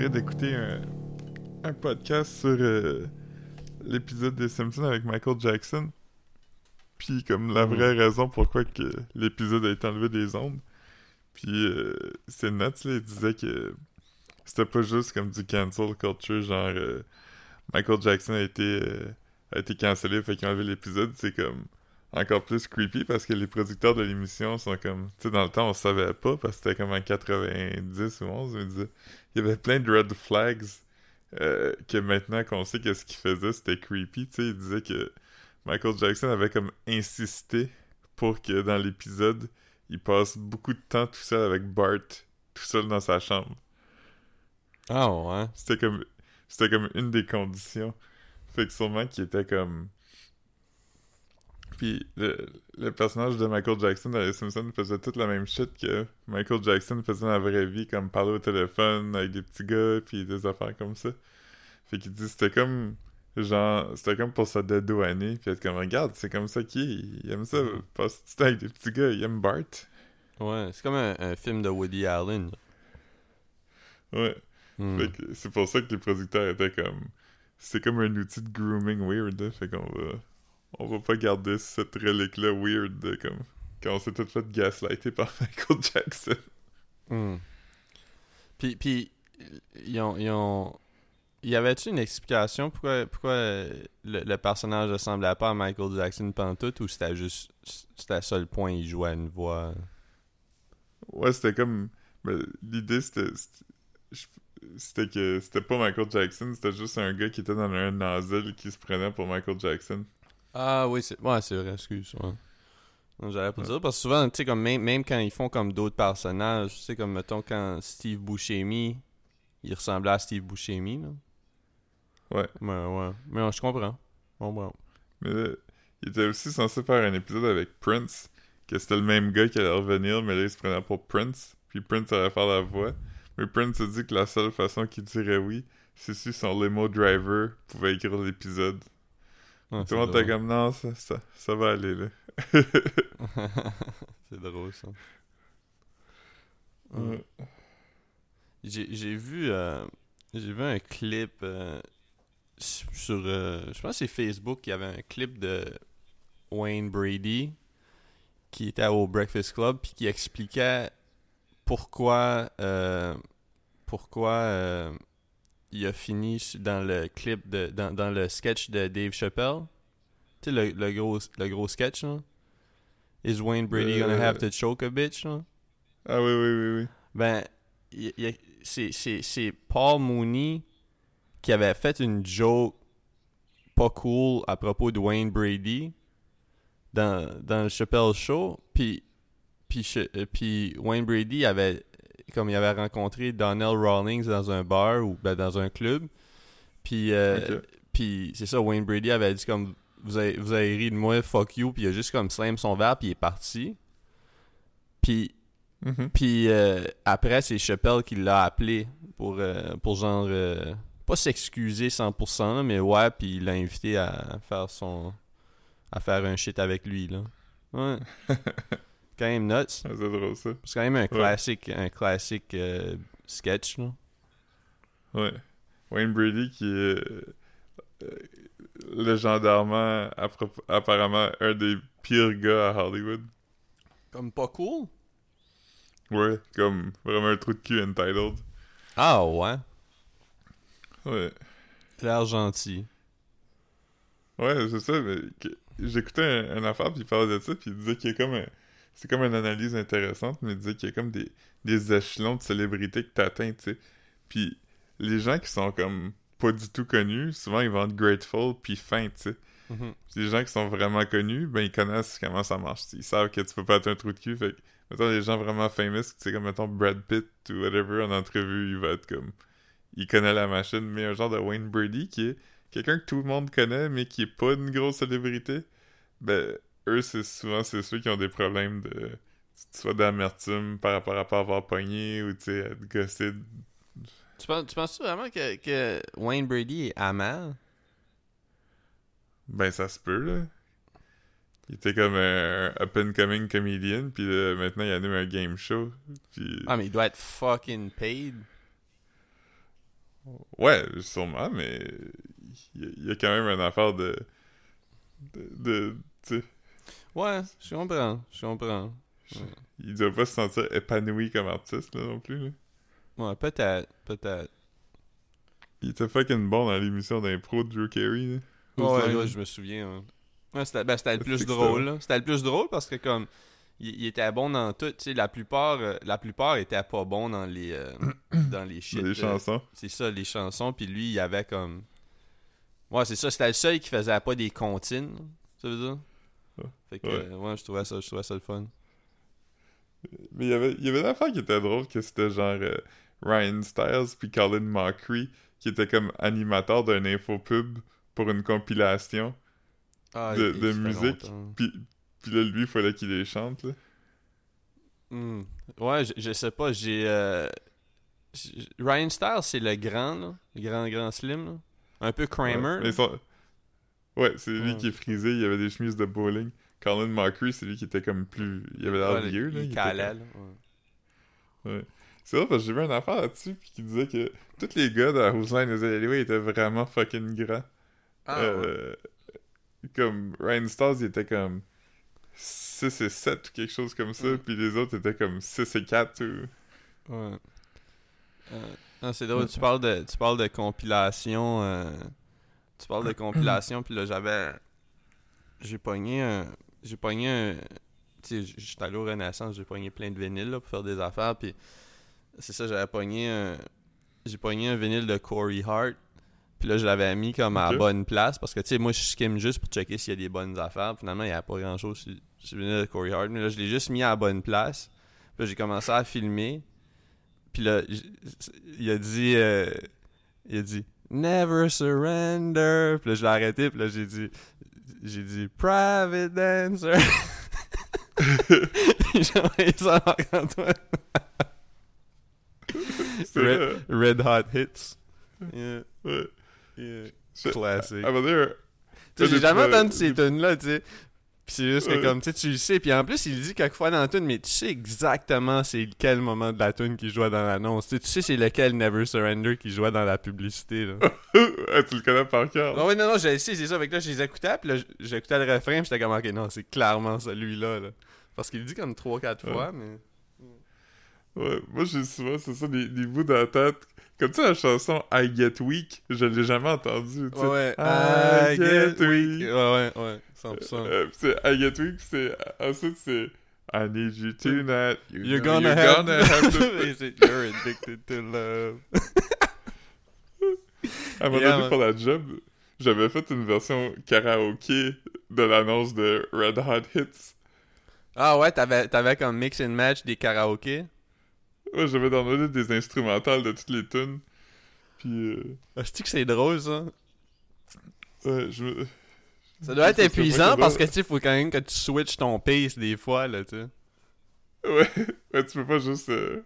train d'écouter un, un podcast sur euh, l'épisode des Simpsons avec Michael Jackson. Puis comme la vraie raison pourquoi que l'épisode a été enlevé des ondes. Puis euh, c'est nuts, là, il disait que c'était pas juste comme du cancel culture, genre euh, Michael Jackson a été, euh, a été cancellé, fait qu'ils ont enlevé l'épisode, c'est comme encore plus creepy parce que les producteurs de l'émission sont comme, tu sais, dans le temps on savait pas parce que c'était comme en 90 ou 11, mais disait, il y avait plein de red flags euh, que maintenant qu'on sait que ce qu'il faisait c'était creepy, tu sais, il disait que Michael Jackson avait comme insisté pour que dans l'épisode il passe beaucoup de temps tout seul avec Bart, tout seul dans sa chambre. Ah ouais. C'était comme c'était comme une des conditions. Fait que sûrement qu'il était comme puis le, le personnage de Michael Jackson dans Les Simpsons faisait toute la même shit que Michael Jackson faisait dans la vraie vie, comme parler au téléphone avec des petits gars, puis des affaires comme ça. Fait qu'il dit c'était comme genre c'était comme pour se dédouaner puis être comme regarde c'est comme ça qu'il il aime ça passer du temps avec des petits gars il aime Bart Ouais, c'est comme un, un film de Woody Allen. ouais Hmm. Fait que c'est pour ça que les producteurs étaient comme. C'est comme un outil de grooming weird. Fait qu'on va. On va pas garder cette relique-là weird, de, comme. Quand on s'est tout fait gaslighter par Michael Jackson. Hmm. Puis, puis ils ont, ils ont... Y avait-tu une explication pourquoi, pourquoi euh, le, le personnage ressemblait pas à Michael Jackson pendant tout ou c'était juste c'était ça le point il jouait à une voix? Ouais, c'était comme. L'idée, c'était. C'était que c'était pas Michael Jackson, c'était juste un gars qui était dans un asile qui se prenait pour Michael Jackson. Ah oui, c'est ouais, c'est vrai, excuse. Ouais. J'allais pas Ouais. dire parce que souvent, tu sais, comme même, même quand ils font comme d'autres personnages, tu sais, comme mettons quand Steve Buscemi, il ressemblait à Steve Buscemi, là. Ouais. Ouais, ouais. Mais ouais, je comprends. Bon, bon. Mais il était aussi censé faire un épisode avec Prince, que c'était le même gars qui allait revenir, mais là, il se prenait pour Prince, puis Prince allait faire la voix. Mais Prince a dit que la seule façon qu'il dirait oui, c'est si son limo driver pouvait écrire l'épisode. Ouais, Tout le monde était comme, non, ça, ça, ça va aller, là. c'est drôle, ça. Mm. J'ai vu, euh, j'ai vu un clip euh, sur, euh, je pense que c'est Facebook, il y avait un clip de Wayne Brady qui était au Breakfast Club puis qui expliquait pourquoi, pourquoi il a fini dans le clip de, dans, dans le sketch de Dave Chappelle. Tu sais le, le gros, le gros sketch là. Is Wayne Brady gonna Euh. have to choke a bitch là? Ah oui, oui, oui, oui. Ben, c'est- Paul Mooney qui avait fait une joke pas cool à propos de Wayne Brady dans, dans le Chappelle Show. Puis, puis, euh, puis Wayne Brady avait, comme il avait rencontré Donnell Rawlings dans un bar ou ben, dans un club. Puis, euh, puis c'est ça, Wayne Brady avait dit comme vous avez, vous avez ri de moi, fuck you. Puis il a juste comme slam son verre, puis il est parti. Puis Mhm. puis euh, après, c'est Chappelle qui l'a appelé pour, euh, pour genre. pas s'excuser 100%, là, mais ouais, puis il l'a invité à faire son. à faire un shit avec lui, là. Ouais. quand même nuts. Ah, c'est drôle, ça. C'est quand même un classique, un classique euh, sketch, là. Ouais. Wayne Brady qui est euh, légendairement, apparemment, un des pires gars à Hollywood. Comme pas cool? Ouais, comme vraiment un trou de cul entitled. Ah ouais. Ouais. L'air gentil. Ouais, c'est ça, mais j'écoutais un, un affaire, puis il parlait de ça, puis il disait qu'il y a comme un... C'est comme une analyse intéressante, mais disait qu'il y a comme des, des échelons de célébrité que t'atteins, tu sais. Puis les gens qui sont comme pas du tout connus, souvent ils vont être grateful puis fin, tu sais. Puis les gens qui sont vraiment connus, ben ils connaissent comment ça marche. Ils savent que tu peux pas être un trou de cul. Fait que, mettons, les gens vraiment famous, tu sais, comme mettons Brad Pitt ou whatever, en entrevue, il va être comme. Il connaît la machine, mais un genre de Wayne Brady qui est quelqu'un que tout le monde connaît, mais qui est pas une grosse célébrité. Ben, eux, c'est souvent c'est ceux qui ont des problèmes de. soit d'amertume par rapport à pas avoir pogné ou tu sais, être gossé. Tu penses, tu penses vraiment que, que Wayne Brady est amal? Ben, ça se peut, là. Il était comme un up-and-coming comedian, puis là, maintenant, il anime un game show. Puis... Ah, mais il doit être fucking paid. Ouais, sûrement, mais il y, a quand même une affaire de. de. de tu sais. Ouais, je comprends, je comprends. Il doit pas se sentir épanoui comme artiste, là, non plus, là. Ouais, peut-être, peut-être. Il était fucking bon dans l'émission d'impro de Drew Carey, là. Ouais, ouais, je me souviens. Ouais, c'était ben, le plus drôle, là. C'était le plus drôle parce que, comme, il, était bon dans tout, tu sais, la plupart, euh, la plupart étaient pas bons dans les, euh, dans les shit. Les chansons. c'est ça, les chansons, puis lui, il y avait comme... Ouais, c'est ça, c'était le seul qui faisait pas des comptines, ça veut dire? Fait que, ouais, euh, je, trouvais ça, je trouvais ça le fun. Mais il y avait, il y avait une affaire qui était drôle, que c'était genre Ryan Stiles puis Colin Mockery, qui était comme animateur d'un infopub pour une compilation ah, de, de musique. Puis, puis là, lui, il fallait qu'il les chante, là. Hmm. Ouais, je, sais pas, j'ai... Euh, Ryan Stiles, c'est le grand, là. Le grand, grand slim, là. Un peu Kramer. Ouais, c'est lui qui est frisé, il avait des chemises de bowling. Colin Mockery, c'est lui qui était comme plus... Il avait l'air vieux, là. Il calait. Ouais. C'est vrai parce que j'ai vu une affaire là-dessus puis qui disait que tous les gars de Whose Line Is It étaient vraiment fucking grands. Ah, euh, Comme Ryan Stiles, il était comme 6 et 7 ou quelque chose comme ça, puis les autres étaient comme 6 et 4 ou... Ouais. Euh, c'est drôle, tu parles de, tu parles de compilation, euh, tu parles de compilation, puis là j'avais, j'ai pogné un, j'ai pogné un, tu sais, j'étais allé au Renaissance, j'ai pogné plein de vinyles là, pour faire des affaires, puis c'est ça, j'avais pogné un, j'ai pogné un vinyle de Corey Hart, puis là, je l'avais mis comme à la bonne place parce que, tu sais, moi, je skim juste pour checker s'il y a des bonnes affaires. Finalement, il n'y a pas grand chose sur, sur le de Corey Hart. Mais là, je l'ai juste mis à la bonne place. Puis j'ai commencé à filmer. Puis là, il a dit. Euh, il a dit Never surrender. Puis là, je l'ai arrêté. Puis là, j'ai dit. J'ai dit Private Dancer. j'ai envoyé ça à toi. Red, Red Hot Hits. Yeah. Ouais. Classic. À dire. J'ai jamais entendu ces tunes-là, tu sais. C'est juste que comme, tu sais, tu le sais. Puis en plus, il dit quelquefois dans la tune, mais tu sais exactement c'est quel moment de la tune qui jouait dans l'annonce. Tu sais c'est lequel Never Surrender qui jouait dans la publicité, là. tu le connais par cœur. Non, non, non, je sais, c'est ça. Avec là, je les écoutais, puis là, j'écoutais le refrain, j'étais comme, ok, non, c'est clairement celui-là, là. Parce qu'il dit comme 3-4 fois, mais. Ouais, moi j'ai souvent, c'est ça, des, des bouts de la tête comme tu la chanson I Get Weak, je l'ai jamais entendue. Tu sais. Ouais, I, Get, weak. Ouais, ouais, ouais, 100%. Euh, c'est I Get Weak, c'est. Ensuite, c'est. I need you tonight. You you're gonna, you're have, gonna have to. you're addicted to love? à donné, pour la job, j'avais fait une version karaoké de l'annonce de Red Hot Hits. Ah ouais, t'avais, t'avais comme mix and match des karaokés? Ouais, j'avais downloadé des instrumentales de toutes les tunes. Puis. Euh... Est-ce que c'est drôle, ça? Ouais, je me. Ça doit être épuisant parce que, tu sais, faut quand même que tu switches ton pace des fois, là, tu sais. Ouais, ouais, tu peux pas juste. Euh...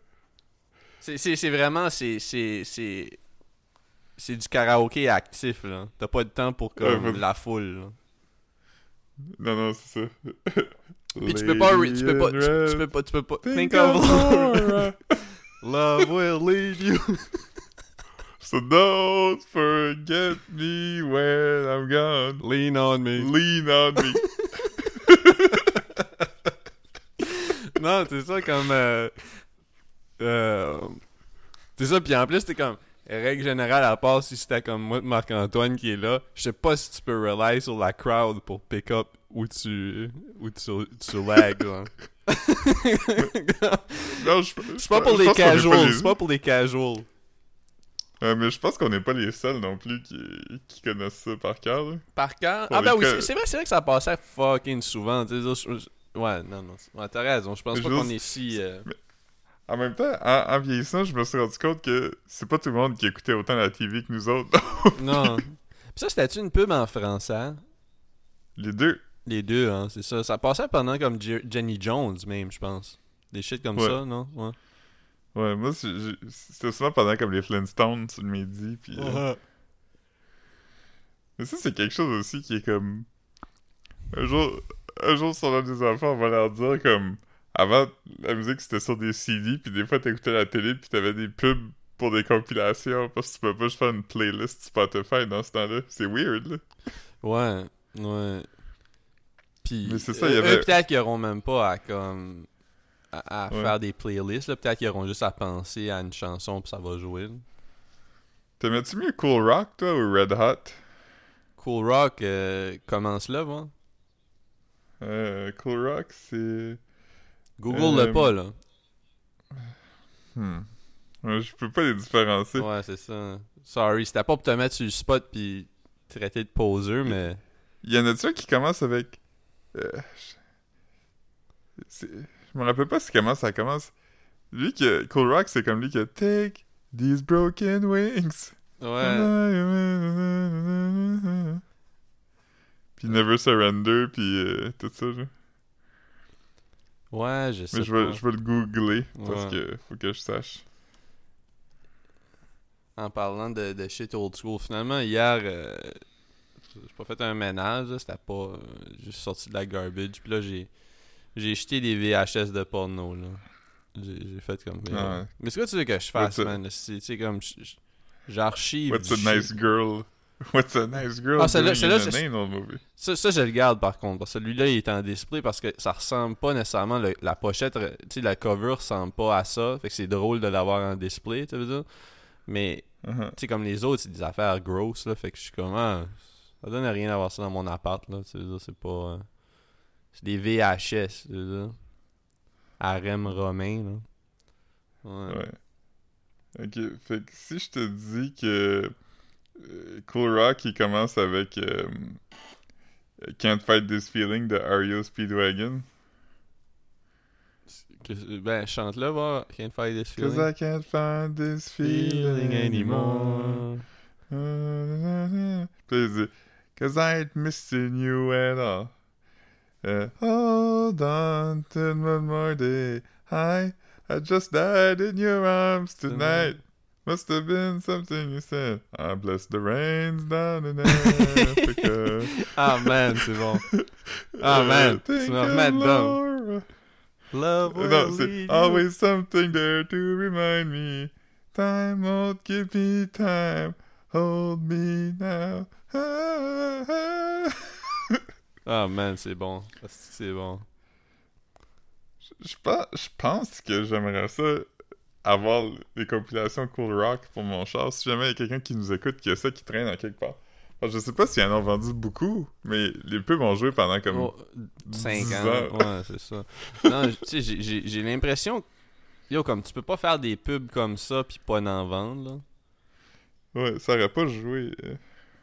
C'est vraiment. C'est. C'est du karaoké actif, là. T'as pas de temps pour comme la foule, là. Non, non, c'est ça. Puis tu peux pas, tu peux pas, tu, peux pas, tu peux pas think, of Laura. Love will lead you. so don't forget me when I'm gone. Lean on me. Lean on me. non, c'est ça comme. Euh, euh, c'est ça, puis en plus, t'es comme. Règle générale, à part si c'était comme moi, Marc-Antoine qui est là, je sais pas si tu peux rely sur la crowd pour pick up où tu, où tu, tu lag, là. non, je, c'est pas pour les casuals, c'est pas pour les casuals. Mais je pense qu'on n'est pas les seuls non plus qui, qui connaissent ça par cœur. Par cœur? Ah ben oui, c'est vrai, c'est vrai que ça passait fucking souvent. Ouais, non, non. Ouais, t'as raison. Je pense pas qu'on est si... Euh, en même temps, en, vieillissant, je me suis rendu compte que c'est pas tout le monde qui écoutait autant la TV que nous autres. non. Pis ça, c'était-tu une pub en français? Les deux. Les deux, hein, c'est ça. Ça passait pendant comme Jenny Jones, même, je pense. Des shit comme ça, non? Ouais. Ouais, moi, c'était souvent pendant comme les Flintstones sur le midi, puis... Euh, mais ça, c'est quelque chose aussi qui est comme... Un jour, un jour, sur l'un des enfants, on va leur dire comme... Avant, la musique, c'était sur des CD, puis des fois, t'écoutais la télé, puis t'avais des pubs pour des compilations, parce que tu peux pas juste faire une playlist Spotify dans ce temps-là. C'est weird, là. Ouais, ouais. Puis, Mais c'est ça, il y avait- eux, peut-être qu'ils auront même pas à comme à, à Ouais. faire des playlists. là. Peut-être qu'ils auront juste à penser à une chanson puis ça va jouer. là. T'aimais-tu mieux Cool Rock, toi, ou Red Hot? Cool Rock euh, commence là, moi. Euh, cool Rock, c'est... Google Euh, le pas, là. Hmm. Je peux pas les différencier. Ouais, c'est ça. Sorry, c'était pas pour te mettre sur le spot puis traiter de poseur, mais. Y en a-tu un qui commence avec... Euh, je... c'est- je me rappelle pas si comment ça commence. Lui que... Cool Rock, c'est comme lui qui a Take these broken wings. Ouais. Puis Never Surrender, puis euh, tout ça, genre. Ouais, je sais Mais je vais, je vais le googler, parce Ouais. que faut que je sache. En parlant de, de shit old school, finalement, hier, euh, j'ai pas fait un ménage, là, c'était pas. euh, juste sorti de la garbage. Puis là, j'ai j'ai jeté des VHS de porno, là. J'ai j'ai fait comme. mais, Ah ouais. Mais c'est quoi tu veux que je fasse, What's man? C'est tu sais, comme. J'archive. What's a shit. nice girl? What's a nice girl Ah, celle-là- celle-là? Ça, ça, je le garde par contre. Parce que celui-là, il est en display parce que ça ressemble pas nécessairement. le- la pochette, tu sais, la cover ressemble pas à ça. Fait que c'est drôle de l'avoir en display, tu veux dire. Mais, Uh-huh. tu sais, comme les autres, c'est des affaires grosses, là. Fait que je suis comme, ah, ça donne rien d'avoir ça dans mon appart, là. C'est pas. euh, c'est des VHS, tu. Harem romain, là. Ouais. Ouais. Ok, fait que si je te dis que euh, Cool Rock, il commence avec euh, Can't Fight This Feeling de REO Speedwagon. Que- ben, chante-le, va. Can't fight this Cause feeling. I can't find this feeling anymore. Puis il dit Cause I ain't missing you at all. Uh, hold on to one more day. I, I just died in your arms tonight. Must have been something you said. I bless the rains down in Africa. Ah, man, c'est bon. Ah, man, tu Think me of dedans. Laura. Love will Non, lead c'est you. always something there to remind me. Time won't give me time. Hold me now. Ah, man, c'est bon. C'est bon. Je pense, je pense que j'aimerais ça avoir les compilations Cool Rock pour mon char. Si jamais il y a quelqu'un qui nous écoute qui a ça qui traîne à quelque part. Enfin, je sais pas s'ils en ont vendu beaucoup, mais les pubs ont joué pendant comme. Oh, 5 10 ans. ans. Ouais, c'est ça. Non, tu sais, j'ai- j'ai j'ai l'impression. que- Yo, comme tu peux pas faire des pubs comme ça puis pas en vendre, là. Ouais, ça aurait pas joué.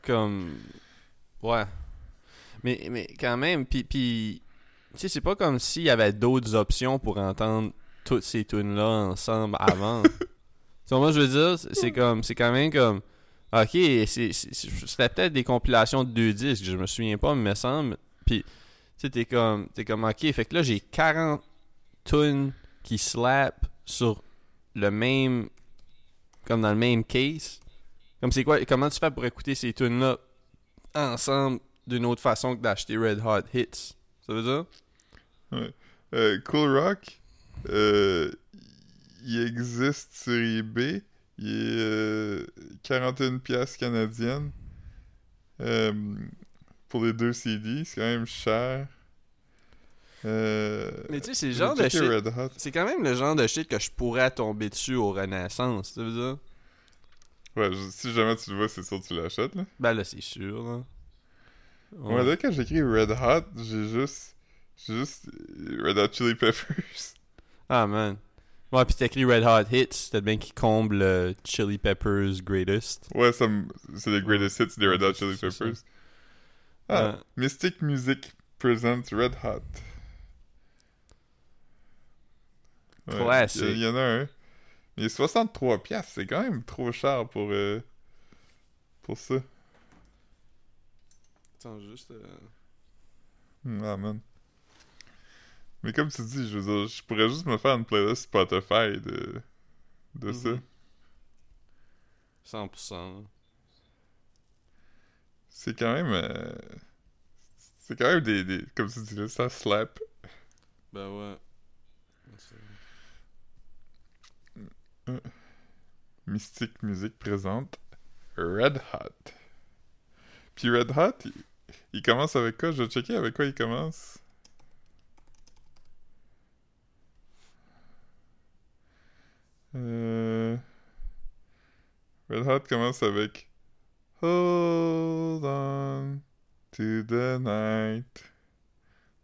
Comme. Ouais. Mais, mais quand même, puis. puis tu sais, c'est pas comme s'il y avait d'autres options pour entendre toutes ces tunes-là ensemble avant. tu vois, moi, je veux dire, c'est- comme. C'est quand même comme. Ok, c'était peut-être des compilations de deux disques, je me souviens pas, mais me semble. Puis, tu sais, t'es comme. T'es comme, ok, fait que là, j'ai 40 tunes qui slap sur le même. Comme dans le même case. Comme c'est quoi, comment tu fais pour écouter ces tunes là ensemble d'une autre façon que d'acheter Red Hot Hits? Ça veut dire? Euh, cool Rock, euh, il existe sur eBay. Il est euh, 41 pièces canadiennes euh, pour les deux CD. C'est quand même cher. Euh, Mais tu sais, c'est le genre de shit. C'est quand même le genre de shit que je pourrais tomber dessus au Renaissance, ça veut dire? Ouais, je- si jamais tu le vois, c'est sûr que tu l'achètes. Là. Ben là, c'est sûr, là. Ouais. Ouais. là, quand j'écris Red Hot, j'ai juste. J'ai juste. euh, Red Hot Chili Peppers. Ah, man. Ouais, pis t'écris Red Hot Hits, peut-être bien qui comble le Chili Peppers Greatest. Ouais, c'est les greatest hits des Red Hot Chili ça. Peppers. Ah. Mystic Music presents Red Hot. Ouais. Il y, en a un. Mais 63 piastres, c'est quand même trop cher pour euh, pour ça. Attends, juste... euh, Hmm, Ah man. Mais comme tu dis, je veux dire, je pourrais juste me faire une playlist Spotify de de ça. Mhm. 100%. là. C'est quand même euh, c'est quand même des, des comme tu dis là, ça slap. Ben ouais. Mystic Music présente Red Hot. Puis Red Hot, il, il commence avec quoi? Je vais checker avec quoi il commence. Euh... Red Hot commence avec Hold on to the night.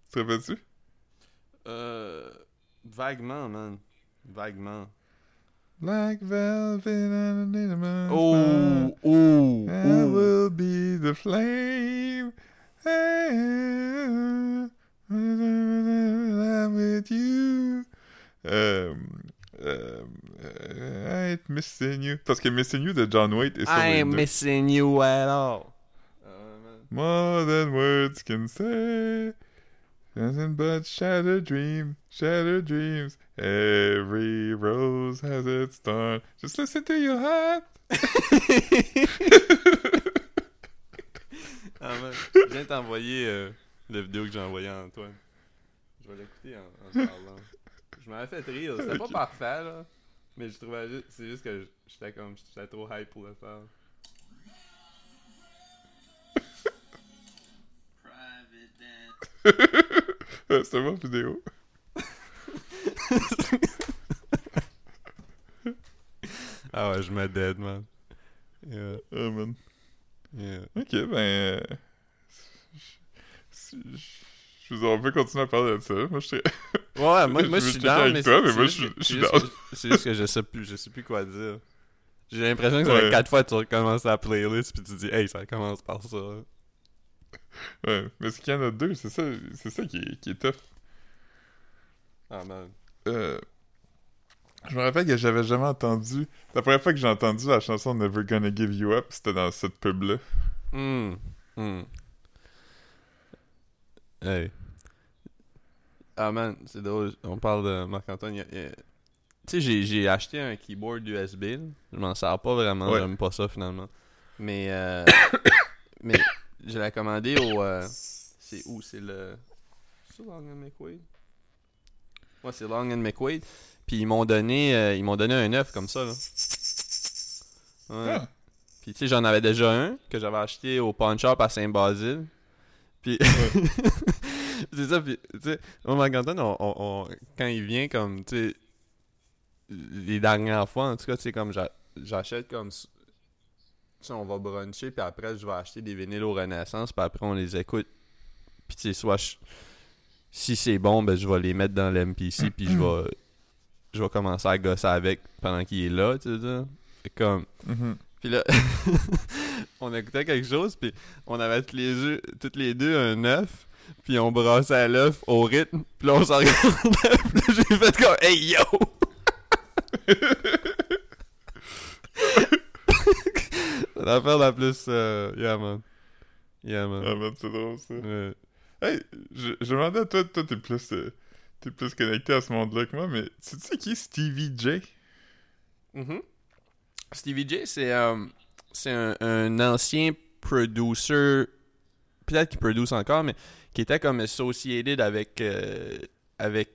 Tu te rappelles-tu? Euh. Vaguement, man. Vaguement. Like velvet and a man's Oh! Oh! I oh. will be the flame. I'm with you. Euh, euh, I ain't missing you. Parce que Missing You de John Waite est sur I les ain't deux. missing you at all. More than words can say. Nothing but shattered dreams, shattered dreams. Every rose has its thorn. Just listen to your heart. ah, man. Je viens t'envoyer euh, la vidéo que j'ai envoyée à Antoine. Je vais l'écouter en, parlant. Je m'avais fait rire. C'était Ok. pas parfait, là. Mais je trouvais juste. C'est juste que j'étais comme. J'étais trop hype pour le faire. Ouais, C'était bonne vidéo. ah ouais, je me dead, man. Yeah, Oh man. yeah. Ok, ben. euh, Je on peut continuer à parler de ça. Moi, je serais. Ouais, moi, Je moi veux je suis down, avec mais toi, c'est- mais moi, je juste suis- que- je suis c'est juste que- je sais plus, je sais plus quoi dire. J'ai l'impression que ça Ouais. fait quatre fois que tu recommences la playlist puis tu dis hey ça commence par ça. Ouais, mais c'est qu'il y en a deux, c'est ça, c'est ça qui est, qui est tough. Ah man. Euh, je me rappelle que j'avais jamais entendu. La première fois que j'ai entendu la chanson Never Gonna Give You Up, c'était dans cette pub-là. Hmm. Hmm. Hey. Ah man, c'est drôle. On parle de Marc-Antoine. a- Tu sais, j'ai, j'ai acheté un keyboard USB. là. Je m'en sers pas vraiment. Ouais. J'aime pas ça finalement. Mais, euh, mais je l'ai commandé au. euh, c'est où? C'est le. C'est Long and Ouais, c'est Long and McQuaid. Puis ils m'ont donné, euh, ils m'ont donné un œuf comme ça. Là. Ouais. Ah. Puis tu sais, j'en avais déjà un que j'avais acheté au pawn shop à Saint-Basile. Puis c'est ça, puis tu sais, moi, Marc-Antoine, on, on- on- quand il vient comme, tu sais, les dernières fois, en tout cas, tu sais, comme j'a- j'achète comme, tu sais, on va bruncher, puis après, je vais acheter des vinyles au Renaissance, puis après, on les écoute. Puis tu sais, soit je- si c'est bon, ben je vais les mettre dans l'MPC, puis je vais, je vais commencer à gosser avec pendant qu'il est là, tu sais, Fait comme... Mhm. Puis là, on écoutait quelque chose, puis on avait tous les, deux, toutes les deux un œuf, puis on brassait l'œuf au rythme, puis là on s'en regardait, puis j'ai fait comme « Hey yo! » C'est l'affaire la plus... euh, yeah man. Yeah man. Ah, man, c'est drôle ça. Ouais. Hey, je, je demandais, toi, toi, t'es plus, euh, t'es plus connecté à ce monde-là que moi, mais tu sais qui est Stevie J? Mhm. Stevie J, c'est euh, c'est un, ancien producer, peut-être qu'il produce encore, mais qui était comme associated avec, euh, avec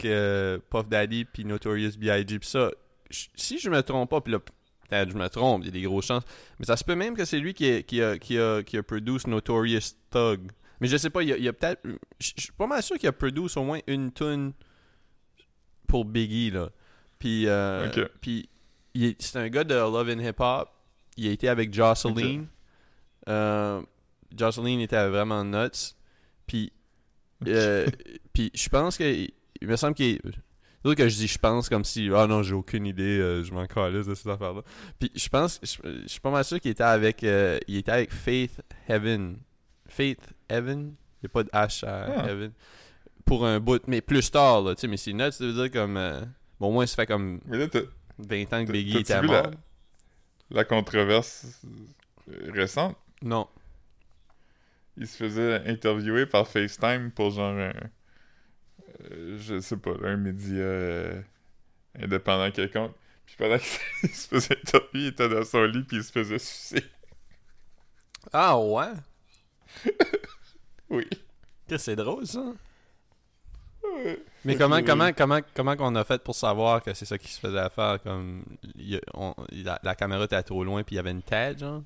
Puff Daddy puis Notorious B.I.G. Puis ça, si je me trompe pas, puis là, peut-être je me trompe, il y a des grosses chances, mais ça se peut même que c'est lui qui a, qui a, qui a, qui a produce Notorious Thug. Mais je sais pas, il y a, y peut-être. Je suis pas mal sûr qu'il a produce au moins une tune pour Biggie, là. Puis, euh, puis c'est un gars de Love and Hip Hop. Il a été avec Jocelyn. Euh, Jocelyn était vraiment nuts. Puis, euh, puis je pense que. Il me semble qu'il. Sûr que je dis je pense comme si. Ah non, j'ai aucune idée, euh, je m'en calisse de cette affaire-là. Puis je pense. Je, je suis pas mal sûr qu'il était avec. euh, il était avec Faith Heaven. Faith Heaven Il n'y a pas de H à Ah. Heaven. Pour un bout. Mais plus tard, là. Tu sais, mais c'est nuts, ça veut dire comme. euh, bon, au moins, ça fait comme Mais là, t'as 20 ans que Biggie était vu mort. la- la controverse euh, récente? Non. Il se faisait interviewer par FaceTime pour genre un. euh, je sais pas, un média euh, indépendant quelconque. Puis pendant qu'il se faisait interviewer, il était dans son lit puis il se faisait sucer. Ah ouais? Oui. Que c'est drôle ça. Ouais. Mais comment, comment, comment, comment qu'on a fait pour savoir que c'est ça qui se faisait faire? Comme, il on- la, la caméra était trop loin puis il y avait une tête, genre?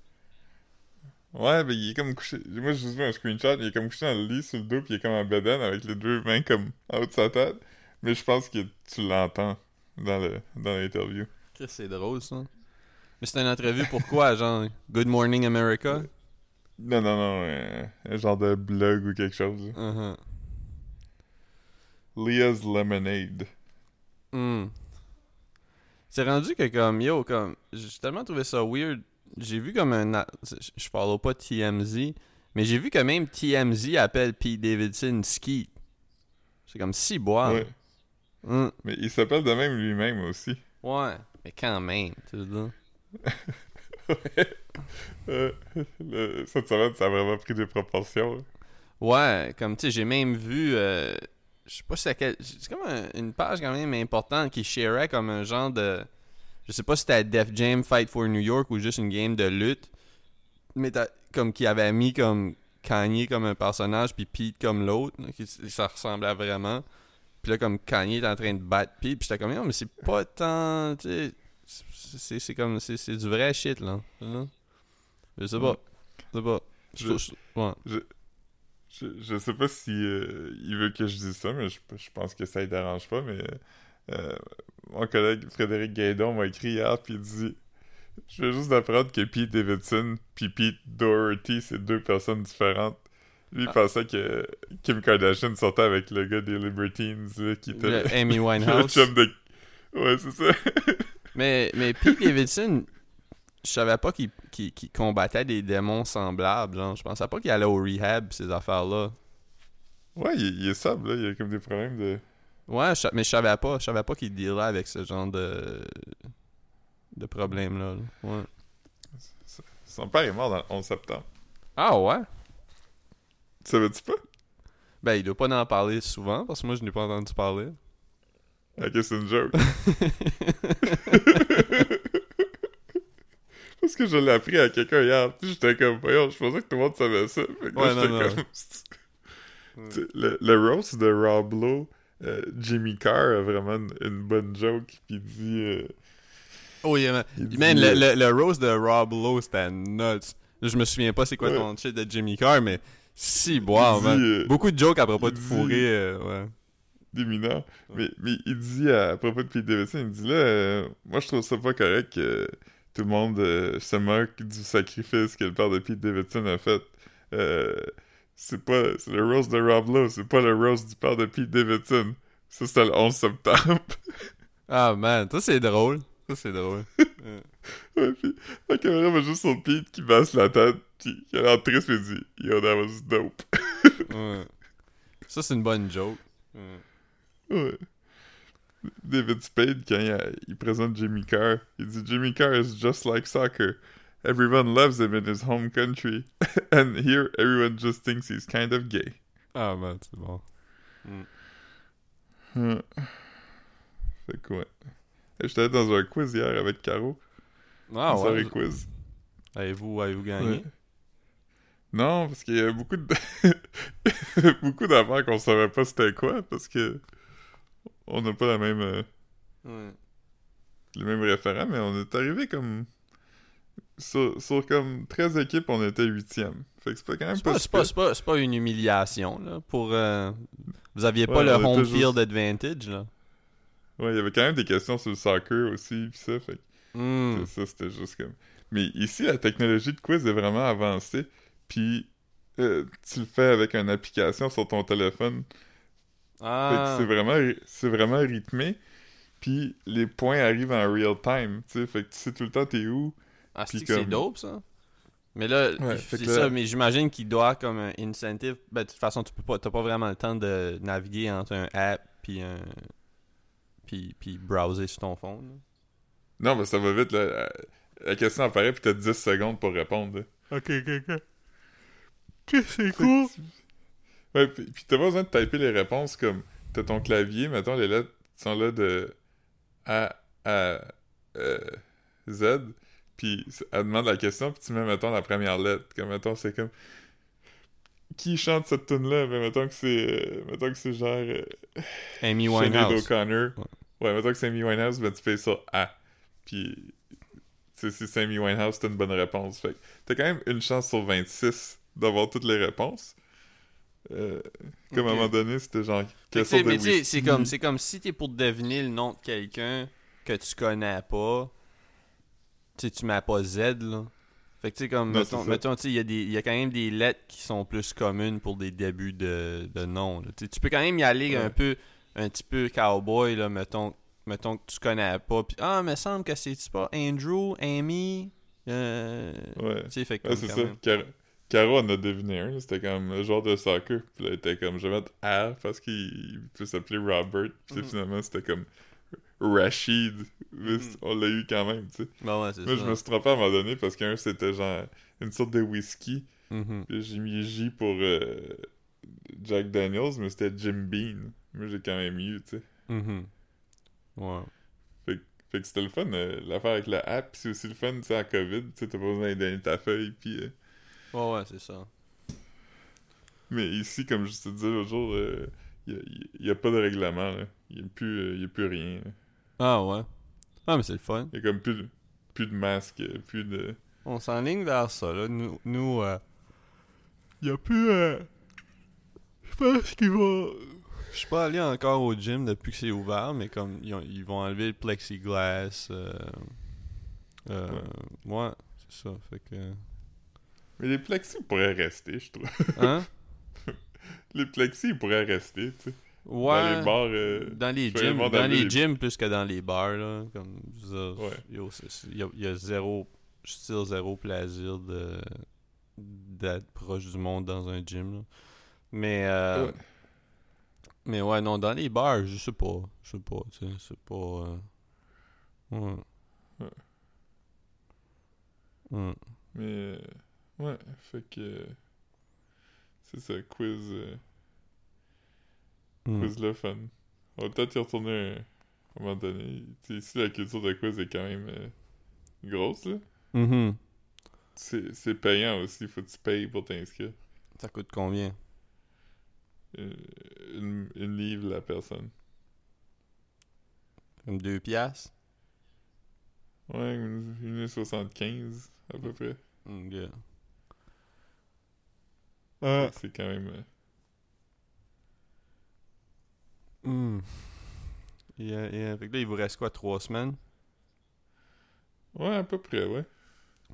Ouais, ben il est comme couché. Moi, j'ai juste vu un screenshot, il est comme couché dans le lit sur le dos, puis il est comme en bedaine avec les deux mains comme en haut de sa tête. Mais je pense que tu l'entends dans le dans l'interview. Chris, c'est drôle, ça. Mais c'était une entrevue pourquoi, genre, Good Morning America? Non, non, non, euh, un genre de blog ou quelque chose. Uh-huh. Leah's Lemonade. Hmm. C'est rendu que comme yo comme j'ai tellement trouvé ça weird. J'ai vu comme un je follow pas TMZ, mais j'ai vu que même TMZ appelle Pete Davidson Ski. C'est comme si boire. Ouais. Hmm. Mais il s'appelle de même lui-même aussi. Ouais, mais quand même, tu veux dire? Euh, cette semaine, ça a vraiment pris des proportions. là. Ouais, comme tu sais, j'ai même vu euh, je sais pas si c'est c'est comme un- une page quand même importante qui sharait comme un genre de je sais pas si c'était Def Jam Fight for New York ou juste une game de lutte mais comme qui avait mis comme Kanye comme un personnage puis Pete comme l'autre ça ressemblait vraiment puis là comme Kanye est en train de battre Pete puis j'étais comme non mais c'est pas tant tu sais c'est- comme c'est c'est du vrai shit là, je sais pas je sais pas Je- je- ouais Je, je sais pas si euh, il veut que je dise ça, mais je, je pense que ça ne dérange pas. Mais euh, mon collègue Frédéric Gaidon m'a écrit hier, puis il dit Je veux juste d'apprendre que Pete Davidson puis Pete Doherty, c'est deux personnes différentes. Lui, il Ah. pensait que Kim Kardashian sortait avec le gars des Libertines, là, qui était Le Amy le Winehouse. chum de. Ouais, c'est ça. Mais, mais Pete Davidson, je savais pas qu'il qu'il combattait des démons semblables. Genre. Je pensais pas qu'il allait au rehab, ces affaires-là. ouais, il, il est sable, là. Il a comme des problèmes de. Ouais, je mais je savais pas. Je savais pas qu'il dealait avec ce genre de, de problème-là. là. Ouais. Son père est mort dans le 11 septembre. Ah ouais? Tu savais-tu pas? Ben, il doit pas en parler souvent, parce que moi, je n'ai pas entendu parler. Ok, c'est une joke. Parce que je l'ai appris à quelqu'un hier. J'étais comme, voyons, je pensais que tout le monde savait ça. Fait que là, Ouais, non, j'étais non. comme. Le, le roast de Rob Lowe, euh, Jimmy Carr a vraiment une, une bonne joke. Puis il dit. euh, Oh, yeah, man. il dit, Man, le, euh, le, le rose de Rob Lowe, c'était nuts. Je me souviens pas c'est quoi Ouais. ton shit de Jimmy Carr, mais si, boire, il man. euh, Beaucoup de jokes à propos il de fourrer, ouais. Des mineurs. Mais, mais il dit à, à propos de Pete Davidson, il dit là, euh, moi je trouve ça pas correct que tout le monde euh, se moque du sacrifice que le père de Pete Davidson a fait. Euh, c'est pas c'est le rose de Rob Lowe, c'est pas le rose du père de Pete Davidson. Ça c'était le 11 septembre. Ah, man, ça, c'est drôle. Ça, c'est drôle. ouais, puis la caméra va juste sur Pete qui baisse la tête, puis qui a l'air triste, il dit Yo, that was dope. Ouais. Ça, c'est une bonne joke. Ouais. Ouais. David Spade, quand il, a- il présente Jimmy Carr, il dit Jimmy Carr is just like soccer. Everyone loves him in his home country. And here, everyone just thinks he's kind of gay. Ah, man, c'est bon. Hum. Fait quoi? J'étais dans un quiz hier avec Caro. Ah, ouais. quiz. Avez-vous avez gagné? Ouais. Non, parce qu'il y a beaucoup de... beaucoup d'affaires qu'on savait pas c'était quoi, parce que on n'a pas la même... euh, Ouais. les mêmes référents, mais on est arrivé comme. Sur, sur comme 13 équipes, on était 8e. Fait que c'est pas quand même C'est pas, pas, c'est pas, pas, c'est pas une humiliation, là, pour... euh, Vous aviez pas Ouais, le home juste- field advantage, là. Ouais, il y avait quand même des questions sur le soccer aussi, pis ça, fait Hmm. ça, c'était juste comme. Mais ici, la technologie de quiz est vraiment avancée, puis euh, tu le fais avec une application sur ton téléphone. Fait que Ah, c'est vraiment, c'est vraiment rythmé, puis les points arrivent en real time, tu sais, fait que tu sais tout le temps t'es où. ah c'est que comme- dope, ça. Mais là, Ouais, c'est que ça, là- mais j'imagine qu'il doit comme un incentive. Ben, de toute façon, tu peux pas, t'as pas vraiment le temps de naviguer entre un app puis un... Puis, puis browser sur ton phone. là. Non, mais ça va vite, là. La- La question apparaît, puis t'as 10 secondes pour répondre. là. Ok, ok, ok. c'est cool? Ouais, puis, puis t'as pas besoin de typer les réponses comme t'as ton clavier, mettons, les lettres sont là de A à euh, Z, puis elle demande la question, puis tu mets, mettons, la première lettre. Comme, mettons, c'est comme qui chante cette tune là ben, mettons que c'est euh, mettons que c'est genre euh, Amy Winehouse. O'Connor Ouais. ouais. mettons que c'est Amy Winehouse ben tu fais ça A puis tu sais, si c'est Amy Winehouse t'as une bonne réponse fait que t'as quand même une chance sur 26 d'avoir toutes les réponses euh, comme à un moment donné c'était genre que c'est- mais tu comme, si t'es pour deviner le nom de quelqu'un que tu connais pas. Tu tu mets pas Z, là. Fait que tu sais, comme, Non, mettons, mettons, tu sais, il y, a y quand même des lettres qui sont plus communes pour des débuts de, de nom. là. Tu peux quand même y aller Ouais. un peu, un petit peu cowboy, là, mettons, mettons que tu connais pas. Puis, ah, me semble que c'est pas Andrew, Amy. Euh, ouais Tu sais, fait que Ouais, c'est ça. même. Car- Caro en a deviné un. C'était comme le joueur de soccer. Puis là, elle était comme, je vais mettre R parce qu'il peut s'appeler Robert. Puis Mhm. finalement, c'était comme Rashid. Mhm. On l'a eu quand même, tu sais. Ouais, Moi, ça. je me suis trompé à un moment donné parce qu'un, c'était genre une sorte de whisky. Puis j'ai mis J pour euh, Jack Daniels, mais c'était Jim Bean. Moi, j'ai quand même eu, tu sais. Ouais. Fait que c'était le fun, euh, l'affaire avec la app. C'est aussi le fun, tu sais, à COVID. Tu sais, t'as pas besoin de donner ta feuille. Puis. euh, Ouais, ouais, c'est ça. Mais ici, comme je te disais l'autre jour, il n'y a, pas de règlement. Il n'y a, plus, euh, y a plus rien. là. Ah ouais. Ah, mais c'est le fun. Il y a comme plus de, plus de masques, euh, plus de... On s'enligne vers ça, là. Nous, nous euh, y a plus... euh, Je pense qu'il va... Je suis pas allé encore au gym depuis que c'est ouvert, mais comme ils, ont- ils vont enlever le plexiglas. Euh, euh, ouais. c'est ça. Fait que... Mais les plexis pourraient rester, je trouve. Hein? les plexis, pourraient rester, tu sais. Ouais. Dans les bars... euh, Dans les gyms, dans les les- gyms plus que dans les bars, là. Comme, dire, Ouais. y, a, y a zéro, je tire zéro plaisir de d'être proche du monde dans un gym, là. Mais, euh, Ouais. mais ouais, non, dans les bars, je sais pas, je sais pas, tu sais, c'est pas, euh, ouais. Mais... ouais, fait que... C'est ça, quiz... euh, Mm. quiz le fun. On va peut-être y retourner à un moment donné. Tu sais, ici, la culture de quiz est quand même euh, grosse, là. Mhm. C'est c'est payant aussi, faut que tu payes pour t'inscrire. Ça coûte combien? Euh, une, une livre la personne. Comme deux piastres? Ouais, une, une 75 à peu près. Ok. C'est quand même. Hmm. Et, euh, et, fait que là, il vous reste quoi, trois semaines? Ouais, à peu près, ouais.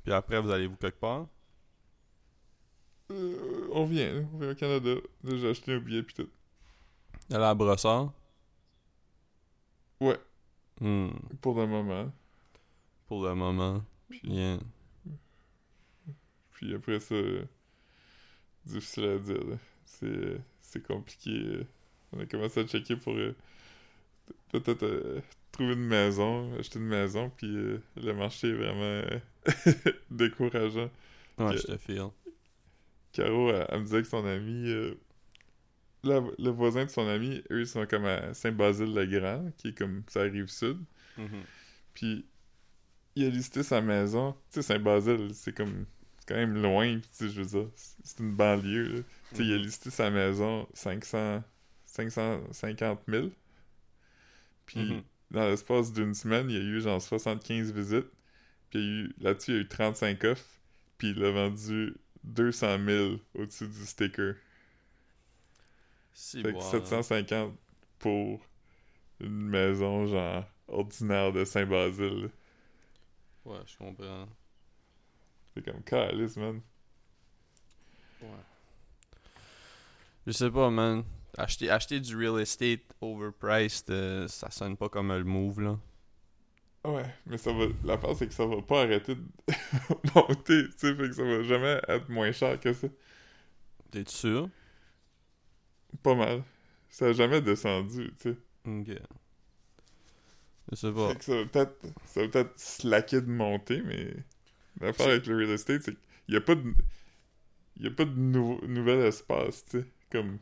Puis après, vous allez vous quelque part? Euh, on vient, là. on vient au Canada. J'ai acheté un billet pis tout. Aller à Brossard? Ouais, Hmm. pour le moment. Pour le moment. Puis, Bien. puis après ça, difficile à dire, là. C'est c'est compliqué. On a commencé à checker pour euh, peut-être euh, trouver une maison, acheter une maison, puis euh, le marché est vraiment euh, décourageant. Ouais, je te file. Caro, elle, elle me disait que son ami, la- le voisin de son ami, eux, ils sont comme à Saint-Basile-le-Grand, qui est comme sa rive sud. Mhm. Puis, il a listé sa maison. Tu sais, Saint-Basile, c'est comme. C'est quand même loin, tu sais, je veux dire, c'est une banlieue, là. Tu sais, il a Mhm. listé sa maison 500, 550 000. Puis, Mhm. dans l'espace d'une semaine, il y a eu genre 75 visites. Puis, là-dessus, il y a eu 35 offres. Puis, il a vendu 200 000 au-dessus du sticker. Fait que bon, 750 pour une maison, genre, ordinaire de Saint-Basile. Ouais, je comprends. C'est comme calice, man. Ouais. Je sais pas, man. Acheter, acheter du real estate overpriced, euh, ça sonne pas comme le move, là. Ouais, mais ça va. La part, c'est que ça va pas arrêter de monter, tu sais, fait que ça va jamais être moins cher que ça. T'es sûr? Pas mal. Ça a jamais descendu, tu sais. Ok. Je sais pas. Fait que ça va peut-être. Ça va peut-être slacker de monter, mais. L'affaire avec le real estate, c'est qu'il y a pas de. Il y a pas de nouvel espace, tu sais. Comme.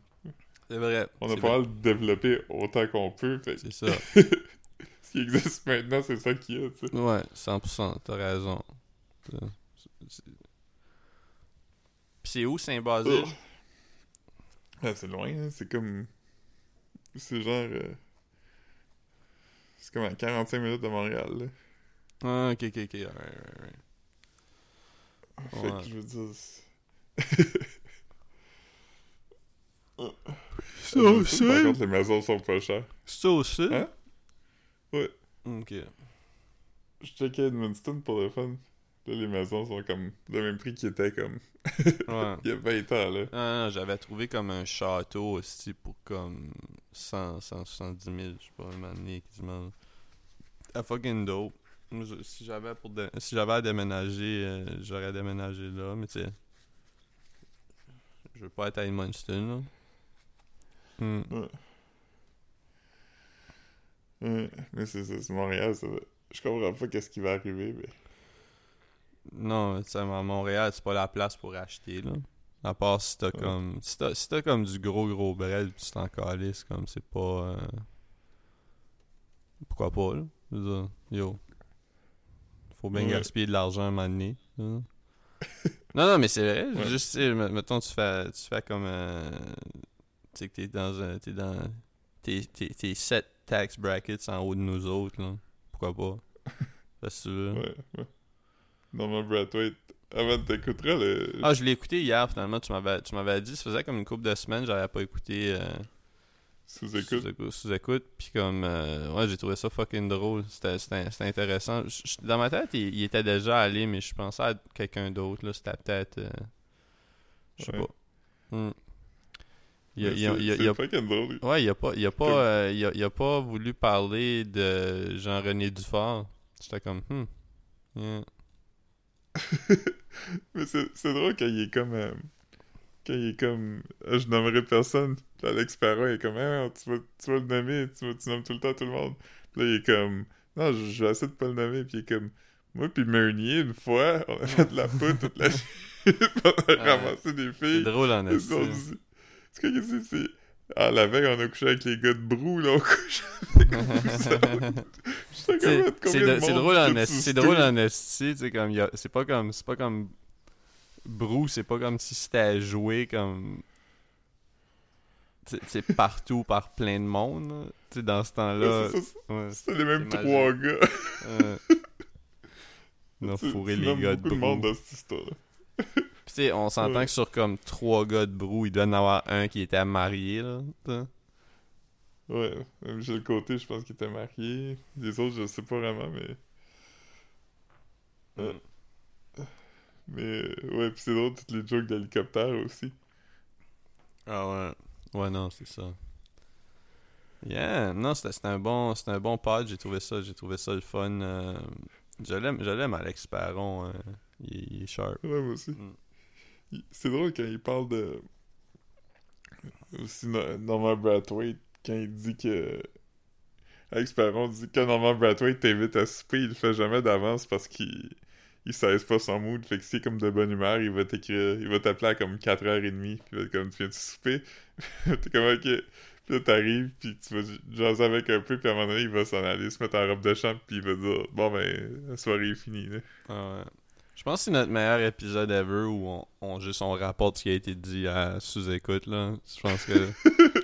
C'est vrai. On a pas mal développé autant qu'on peut, fait C'est ça. ce qui existe maintenant, c'est ça qu'il y a, tu sais. Ouais, 100%, t'as raison. C'est- c'est- où Saint-Basile? Ah, c'est loin, hein. C'est comme. C'est genre. euh, C'est comme à 45 minutes de Montréal, là. Ah, ok, ok, ok. Alright, alright, alright. Fait Ouais. que je veux dire. au sais, Par sud? contre, les maisons sont pas chères. C'est au sud? Hein? Ouais. Ok. Je checkais Edmundston pour le fun. Là, les maisons sont comme le même prix qu'ils étaient comme Ouais. il y a 20 ans, là. Ah, non, j'avais trouvé comme un château aussi pour comme 100, 170 000, je sais pas, un moment donné, quasiment. À fucking dope. Je- Si j'avais pour si j'avais à déménager, euh, j'aurais déménagé là, mais tu sais. Je veux pas être à Edmundston, là. Hmm. Ouais. Ouais, mais c'est ça, c'est Montréal, ça va. Je comprends pas qu'est-ce qui va arriver, mais. Non, tu Montréal, c'est pas la place pour acheter, là. À part si t'as Ouais. comme. Si t'as, si t'as comme du gros gros bread pis tu t'en calisses, comme c'est pas. euh, Pourquoi pas, là? Je veux dire, yo. Faut bien Ouais. gaspiller de l'argent à un moment donné. non, non, mais c'est vrai. Ouais. Juste, mettons, tu fais, tu fais comme. euh, Tu sais, que t'es dans un. T'es dans. T'es, t'es, t'es set tax brackets en haut de nous autres, là. Pourquoi pas? Fais ce que tu veux. Ouais, ouais. Norman Brathwaite. Avant, t'écouteras le. Ah, je l'ai écouté hier, finalement. Tu m'avais, tu m'avais dit, ça faisait comme une couple de semaines, j'avais pas écouté euh, Sous-écoute. sous-écoute. sous-écoute, Puis comme, euh, ouais, j'ai trouvé ça fucking drôle. C'était, c'était, c'était intéressant. Dans ma tête, il, il était déjà allé, mais je pensais à quelqu'un d'autre. Là, c'était peut-être. euh, je sais Ouais. pas. Il, a- il a- drôle. ouais, il a pas, il a pas, euh, il a, il a pas voulu parler de Jean-René Dufort. J'étais comme, hmm. yeah. Mais c'est c'est drôle quand il est comme. euh, quand il est comme. euh, je nommerai personne. Alex il est comme. Ah, tu, vas, tu vas le nommer. Tu, vas- tu nommes tout le temps tout le monde. Puis là, il est comme. Non, je, je vais essayer de pas le nommer. Puis il est comme. Moi, puis Meunier, une fois, on a fait de la poudre toute la on a Ouais. ramassé des C'est filles. drôle en ont dit- C'est quoi dit? C'est. Ah, la veille, on a couché avec les gars de Brou, là, on couche avec C'est c'est drôle en que esti, tu c'est drôle en esti, tu sais comme c'est pas comme c'est pas comme Brou, c'est pas comme si c'était à jouer comme sais partout par plein de monde. là. Tu sais dans ce temps-là, Ouais, c'est C'était les mêmes c'est trois gars. euh, on a Tu- fourré les gars de de Brou. monde dans cette histoire. Puis tu sais, on s'entend Ouais. que sur comme trois gars de Brou, il doit en avoir un qui était marié là. t'sais. Ouais, même Michel Côté, je pense qu'il était marié. Les autres, je sais pas vraiment, mais. Euh, Mais, ouais, pis c'est drôle, toutes les jokes d'hélicoptère aussi. Ah ouais. Ouais, non, c'est ça. Yeah, non, c'était c'était un bon c'était un bon pod, j'ai trouvé ça, j'ai trouvé ça le fun. euh, je l'aime, je l'aime Alex Perron, euh, il, est- il est sharp. Ouais, moi aussi. Mm. C'est drôle quand il parle de. Aussi, No- Norman Brathwaite, quand il dit que. Alex Perron dit que Norman Brathwaite t'invite à souper, il le fait jamais d'avance parce qu'il. Il cesse pas son mood, fait que si comme de bonne humeur, il va t'écrire, il va t'appeler à comme 4h30, puis il va être comme tu viens de souper, t'es comme ok, puis là t'arrives, puis tu vas jaser avec un peu, puis à un moment donné il va s'en aller, se mettre en robe de chambre, puis il va dire bon ben la soirée est finie là. Ah ouais. Je pense que c'est notre meilleur épisode ever où on, on juste on rapporte ce qui a été dit à sous-écoute là. Je pense que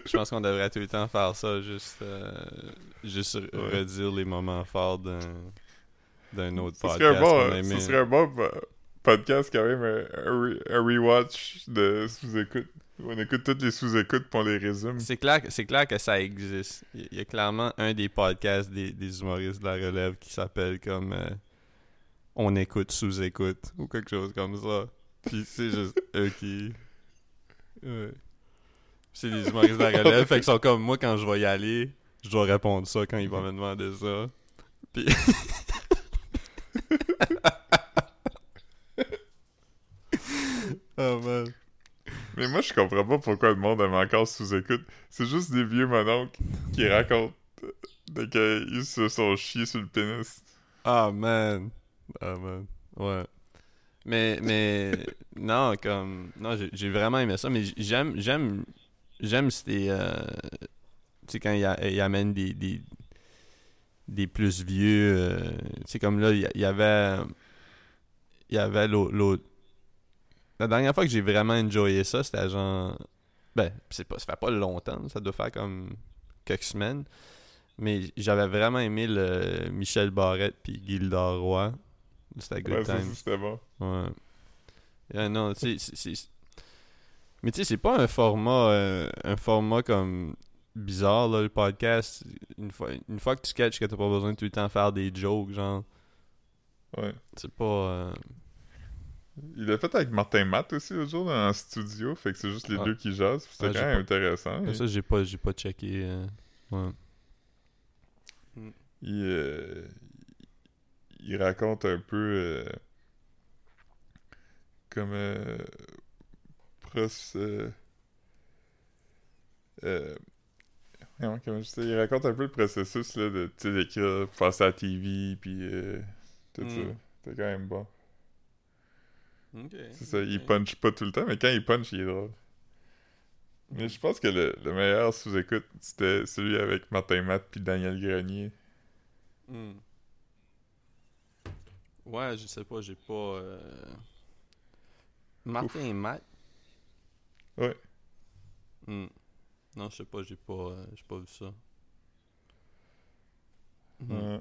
je pense qu'on devrait tout le temps faire ça, juste euh, juste Ouais. redire les moments forts d'un d'un autre Ce podcast serait, bon, ce serait un bon po- podcast quand même, un, un re- un rewatch de sous-écoute. On écoute toutes les sous-écoutes on les résume. C'est clair, que- c'est clair que ça existe. Il y a clairement un des podcasts des, des humoristes de la relève qui s'appelle comme euh, On écoute sous-écoute ou quelque chose comme ça. Puis c'est juste eux qui. Ouais. C'est les humoristes de la relève. fait qu'ils sont comme moi quand je vais y aller, je dois répondre ça quand il va me demander ça. Puis. oh man. Mais moi, je comprends pas pourquoi le monde aime encore sous-écoute. C'est juste des vieux mononcles qui racontent qu'ils se sont chiés sur le pénis. Ah man. Ah man. Ouais. Mais mais non comme non j'ai vraiment aimé ça mais j'aime j'aime j'aime c'était euh, tu sais quand il, a- il amène des des des plus vieux euh, tu sais comme là il y, avait il y avait l'au- l'autre la dernière fois que j'ai vraiment enjoyé ça c'était genre Ben, c'est pas, ça fait pas longtemps, ça doit faire comme quelques semaines. Mais j'avais vraiment aimé le Michel Barrette puis Gilda Roy. C'était good Ouais, time. c'était bon. Ouais. Yeah, non, tu sais, c'est- c'est- Mais tu sais, c'est pas un format, euh, un format comme bizarre, là, le podcast. Une fois, une fois que tu catches que t'as pas besoin de tout le temps faire des jokes, genre, Ouais. c'est pas... euh, Il l'a fait avec Martin Matt aussi l'autre jour dans un studio, fait que c'est juste les Ah. deux qui jasent, c'était Ah, quand même pas- intéressant. Ça, j'ai pas, j'ai pas checké. euh, ouais. il, euh, il raconte un peu comme euh, euh, euh, je sais, il raconte un peu le processus là, de d'écrire, passer à la TV, puis euh, tout Mm. ça. C'était quand même bon. Ok. C'est ça, il punch pas tout le temps, mais quand il punch, il est drôle. Mais je pense que le, le meilleur sous-écoute, c'était celui avec Martin Matt puis Daniel Grenier. Hmm. Ouais, je sais pas, j'ai pas. euh, Martin et Matt? Ouais. Hmm. Non, je sais pas, j'ai pas, euh, j'ai pas vu ça. Hmm.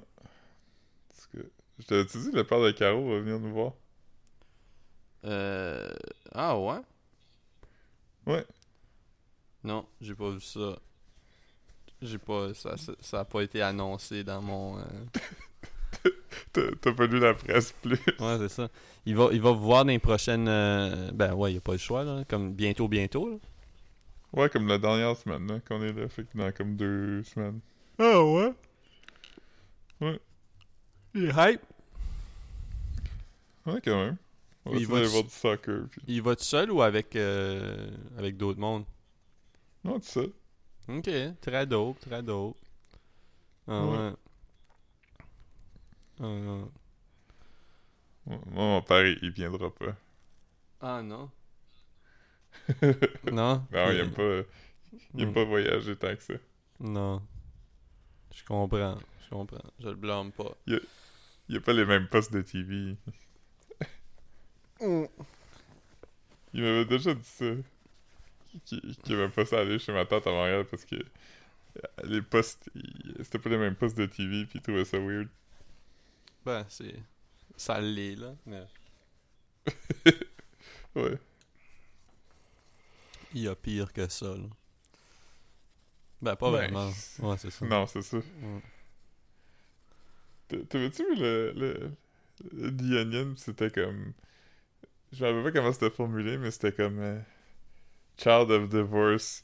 Que, je t'avais-tu dit, le père de Caro va venir nous voir? Euh... Ah ouais? Ouais. Non, j'ai pas vu ça. J'ai pas. Ça, ça, ça a pas été annoncé dans mon. euh, T'as pas lu la presse plus. Ouais, c'est ça. Il va, il va vous voir dans les prochaines. euh, Ben ouais, il a pas le choix, là. Comme bientôt, bientôt, là. Ouais, comme la dernière semaine, là, qu'on est là. Fait que dans comme deux semaines. Ah ouais? Ouais. Il est hype. Ouais, quand même. On va Il va voir du soccer. Puis... Il va tout seul ou avec, euh, avec d'autres mondes? Non, tout ça. Ok, très dope, très dope. Ah ouais. Ouais. Ah, non. Moi, mon père, il, il viendra pas. Ah non. non? Non, il aime pas, il aime Hmm. pas voyager tant que ça. Non. Je comprends, je comprends. Je le blâme pas. Il a pas les mêmes postes de TV. Il m'avait déjà dit ça. Qu'il qu'il aimait pas ça aller chez ma tante à Montréal parce que euh, les postes, c'était pas les mêmes postes de TV puis il trouvait ça weird. Ben, c'est... Ça l'est, là. Mais Ouais. Il y a pire que ça, là. Ben, pas Ben, vraiment. Ouais, c'est ça. Non, c'est ça. Ouais. T'avais-tu vu le, le, le The Onion? C'était comme... Je me rappelle pas comment c'était formulé, mais c'était comme... euh, Child of divorce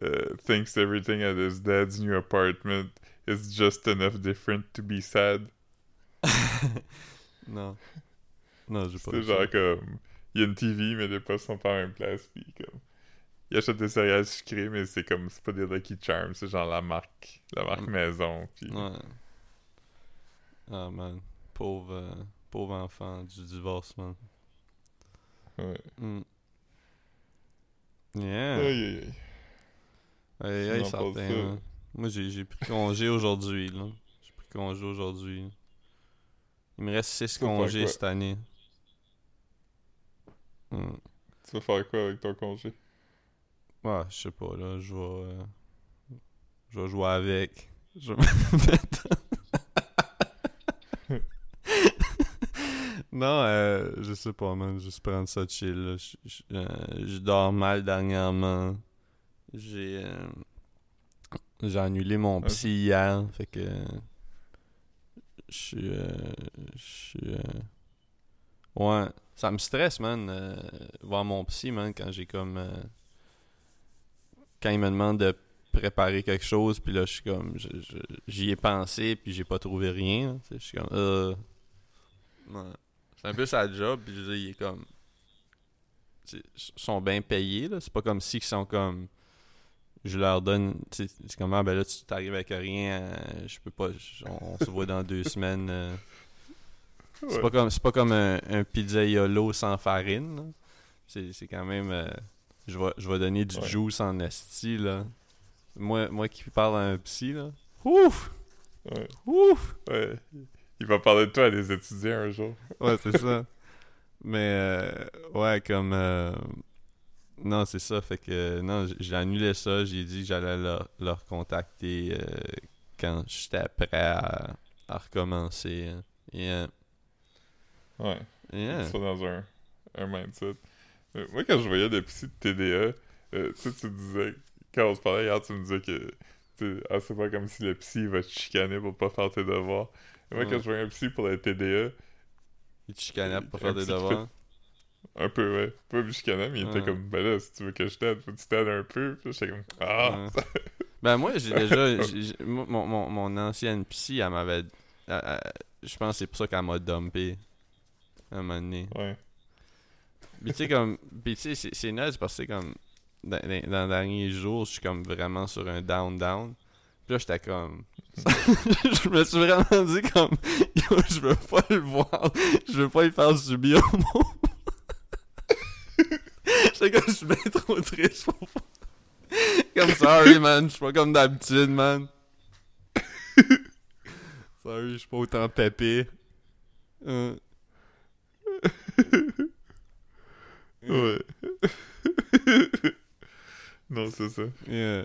uh, thinks everything at his dad's new apartment is just enough different to be sad. non. Non, j'ai pas ça. genre comme... Il y a une TV, mais les postes sont pas à la même place, puis comme... Il achète des céréales sucrées, mais c'est comme... C'est pas des Lucky Charms, c'est genre la marque... La marque Mm. maison, puis... Ouais. Ah, man. Pauvre, euh, pauvre enfant du divorce, man. Ouais. Mm. Yeah. Aïe, aïe, aïe. Aïe, aïe, certain, ça. man. Moi, j'ai pris congé aujourd'hui, là. J'ai pris congé aujourd'hui. Il me reste 6 Tu vas faire congés cette année. Mm. Tu vas faire quoi avec ton congé? Ouais, je sais pas, là. Je vais. euh, Je vais jouer avec. Je vais mettre- non, euh, je sais pas, man. Juste prendre ça chill. là. Je, je- euh, je dors mal dernièrement. J'ai. euh, J'ai annulé mon Ok. psy hier. Fait que. Je suis. Je suis. Ouais. Ça me stresse, man. voir mon psy, man, quand j'ai comme. Quand il me demande de préparer quelque chose, puis là, je suis comme. J'y ai pensé, puis j'ai pas trouvé rien. Je suis comme. Euh... Ouais. C'est un peu sa job, puis je veux dire, il est comme. Ils sont bien payés, là. C'est pas comme si ils sont comme. Je leur donne. C'est comme, ah, ben là, tu t'arrives avec rien. euh, je peux pas. on, on se voit dans deux semaines. euh. C'est Ouais. pas comme, c'est pas comme un, un pizzaiolo sans farine. c'est quand même. euh, je, vais, je vais donner du Ouais. juice en esti, là. Moi, moi qui parle à un psy, là. Ouf! Ouais. Ouf! Ouais. Il va parler de toi à des étudiants un jour. Ouais, c'est ça. Mais, euh, ouais, comme. euh, Non, c'est ça. Fait que non, j'ai annulé ça. J'ai dit que j'allais leur, leur contacter euh, quand j'étais prêt à, à recommencer. Yeah. Ouais. Yeah. Ça dans un, un mindset. Euh, moi, quand je voyais le psy de TDA, euh, tu sais, tu disais, quand on se parlait hier, tu me disais que ah, c'est pas comme si le psy va te chicaner pour pas faire tes devoirs. Et moi, Ouais. quand je voyais un psy pour la TDA, Il te chicanait pour Un faire des devoirs. un peu, ouais, pas me chicaner, mais il était comme, ben là, si tu veux que je t'aide, faut que tu t'aides un peu. Puis j'étais comme, ah! Ouais. Ben moi, j'ai déjà... mon, mon, mon ancienne psy, elle m'avait... elle- Je pense que c'est pour ça qu'elle m'a dumpé. À un moment donné. Ouais. Puis tu sais, comme. Tu sais, c'est- nuts parce que comme. Dans, les derniers jours, je suis comme vraiment sur un down-down. Puis là, j'étais comme. je me suis vraiment dit comme. Je veux pas le voir. Je veux pas lui faire subir mon. j'étais comme, je suis bien trop triste pour. comme, sorry, man. Je suis pas comme d'habitude, man. sorry, je suis pas autant pépé. Euh, Ouais. non, c'est ça. yeah.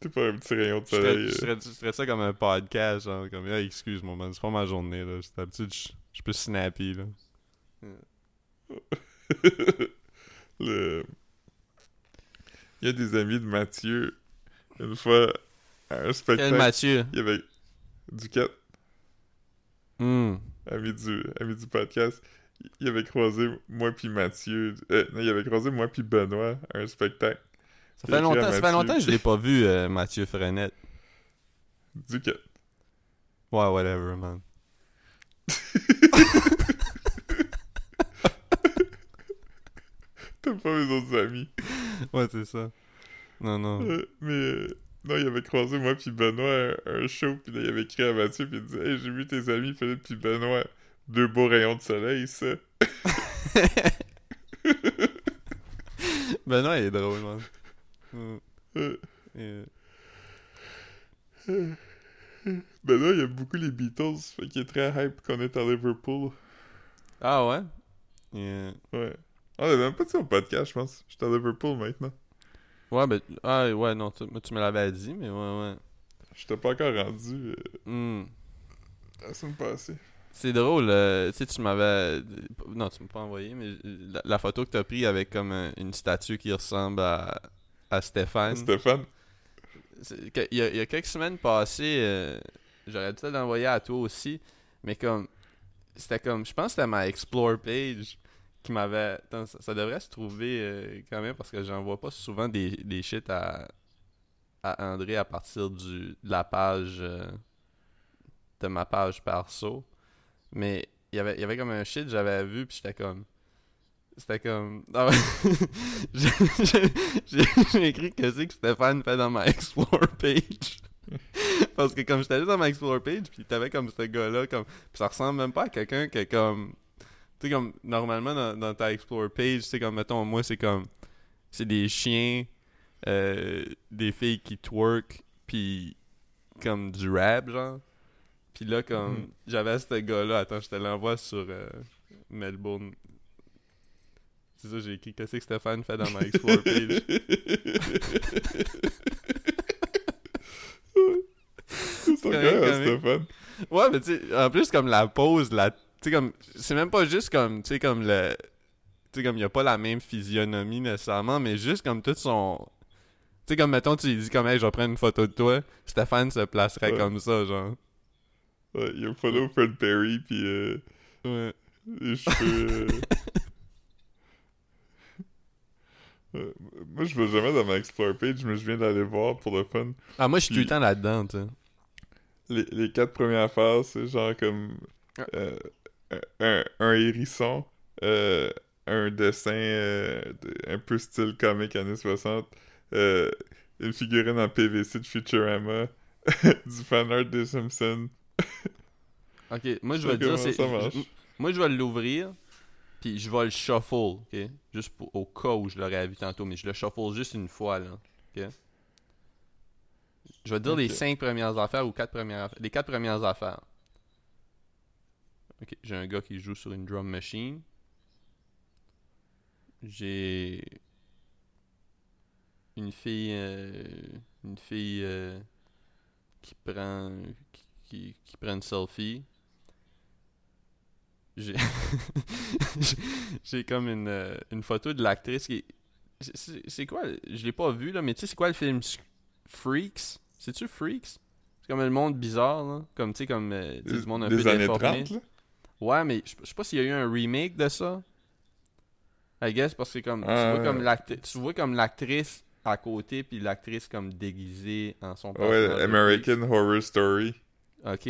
T'es pas un petit rayon de Je soleil. je euh. ferais- je ferais ça comme un podcast, genre, comme, hey, excuse-moi, man, c'est pas ma journée, là. D'habitude, je je suis plus snappy, là. le... Il y a des amis de Mathieu. Une fois, à un Quel spectacle, Mathieu? il y avait Duquette, Hmm. ami du, ami du podcast. Il avait croisé moi puis Mathieu. Euh, non, il avait croisé moi puis Benoît à un spectacle. Ça fait, longtemps, ça fait longtemps que je l'ai pas vu, euh, Mathieu Frenette. Duquette. Ouais, whatever, man. T'as pas mes autres amis. Ouais, c'est ça. Non, non. Euh, mais euh, non, il avait croisé moi puis Benoît à un show, puis là il avait écrit à Mathieu, puis il disait Hey, j'ai vu tes amis Philippe puis Benoît, deux beaux rayons de soleil, ça. ben non, il est drôle, man. Yeah. Benoît, il aime beaucoup les Beatles, fait qu'il est très hype qu'on est à Liverpool. Ah ouais? Yeah. Ouais. On avait même pas dit au podcast, je pense. J'étais à Liverpool maintenant. Ouais, ben, ah ouais, non, tu, tu me l'avais dit, mais ouais, ouais. J'étais pas encore rendu euh, Hmm. la semaine passée. C'est drôle, euh, tu sais, tu m'avais. Non, tu m'as pas envoyé, mais la, la photo que t'as pris avec comme un- une statue qui ressemble à, à Stéphane. Stéphane? Il y, a, il y a quelques semaines passées, euh, j'aurais dû te l'envoyer à toi aussi, mais comme. C'était comme. Je pense que c'était ma Explore page qui m'avait. Ça, ça devrait se trouver euh, quand même parce que j'envoie pas souvent des, des shit à, à André à partir du, de la page. euh, de ma page perso. Mais y avait, il y avait comme un shit j'avais vu, puis j'étais comme. C'était comme. Ah. J'ai- écrit que c'est que Stéphane fait dans ma Explore page. Parce que comme j'étais allé dans ma Explore page, puis t'avais comme ce gars-là, comme. Puis ça ressemble même pas à quelqu'un qui est comme. Tu sais, comme normalement dans, ta Explore page, sais, comme mettons, moi c'est comme. C'est des chiens, euh, des filles qui twerk, puis comme du rap, genre. Puis là, comme. Mhm. J'avais ce gars-là, attends, je te l'envoie sur euh, Melbourne. C'est ça, j'ai écrit qu'est-ce que Stéphane fait dans ma Explore page? C'est. Stéphane. Ouais, mais tu sais, en plus, comme la pose, la. Tu sais, comme. C'est même pas juste comme. Tu sais, comme le. Tu sais, comme il y a pas la même physionomie nécessairement, mais juste comme tout son. Tu sais, comme mettons, tu lui dis comme, hey, je vais prendre une photo de toi, Stéphane se placerait Ouais. comme ça, genre. Ouais, il y a follow Fred Perry, puis euh, Ouais. les cheveux. euh. Moi, je vais jamais dans ma Explore page, mais je viens d'aller voir pour le fun. Ah, moi, je suis tout le temps là-dedans, tu sais. Les, les quatre premières phases, c'est genre comme euh, un, un hérisson, euh, un dessin euh, de- un peu style comique années 60, euh, une figurine en PVC de Futurama, du fanart des Simpsons. Ok, moi, je vais dire, c'est. Moi, je vais l'ouvrir, puis je vais le shuffle, ok? Juste pour, au cas où je l'aurais vu tantôt, mais je le shuffle juste une fois, là. Ok? Je vais dire les cinq premières affaires ou quatre premières affaires. Les quatre premières affaires. Ok, j'ai un gars qui joue sur une drum machine. J'ai une fille euh, une fille euh, qui prend qui, qui, qui prend une selfie j'ai j'ai comme une, euh, une photo de l'actrice qui c'est- quoi? Je l'ai pas vu là mais tu sais c'est quoi le film Freaks? C'est tu Freaks? C'est comme le monde bizarre là comme tu sais comme euh, du monde un Des peu déformé 30, là? Ouais, mais je sais pas s'il y a eu un remake de ça. I guess parce que c'est comme Ah, tu vois comme ouais. l'actrice tu vois comme l'actrice à côté puis l'actrice comme déguisée en son Ouais, personnage. American Horror Story. OK.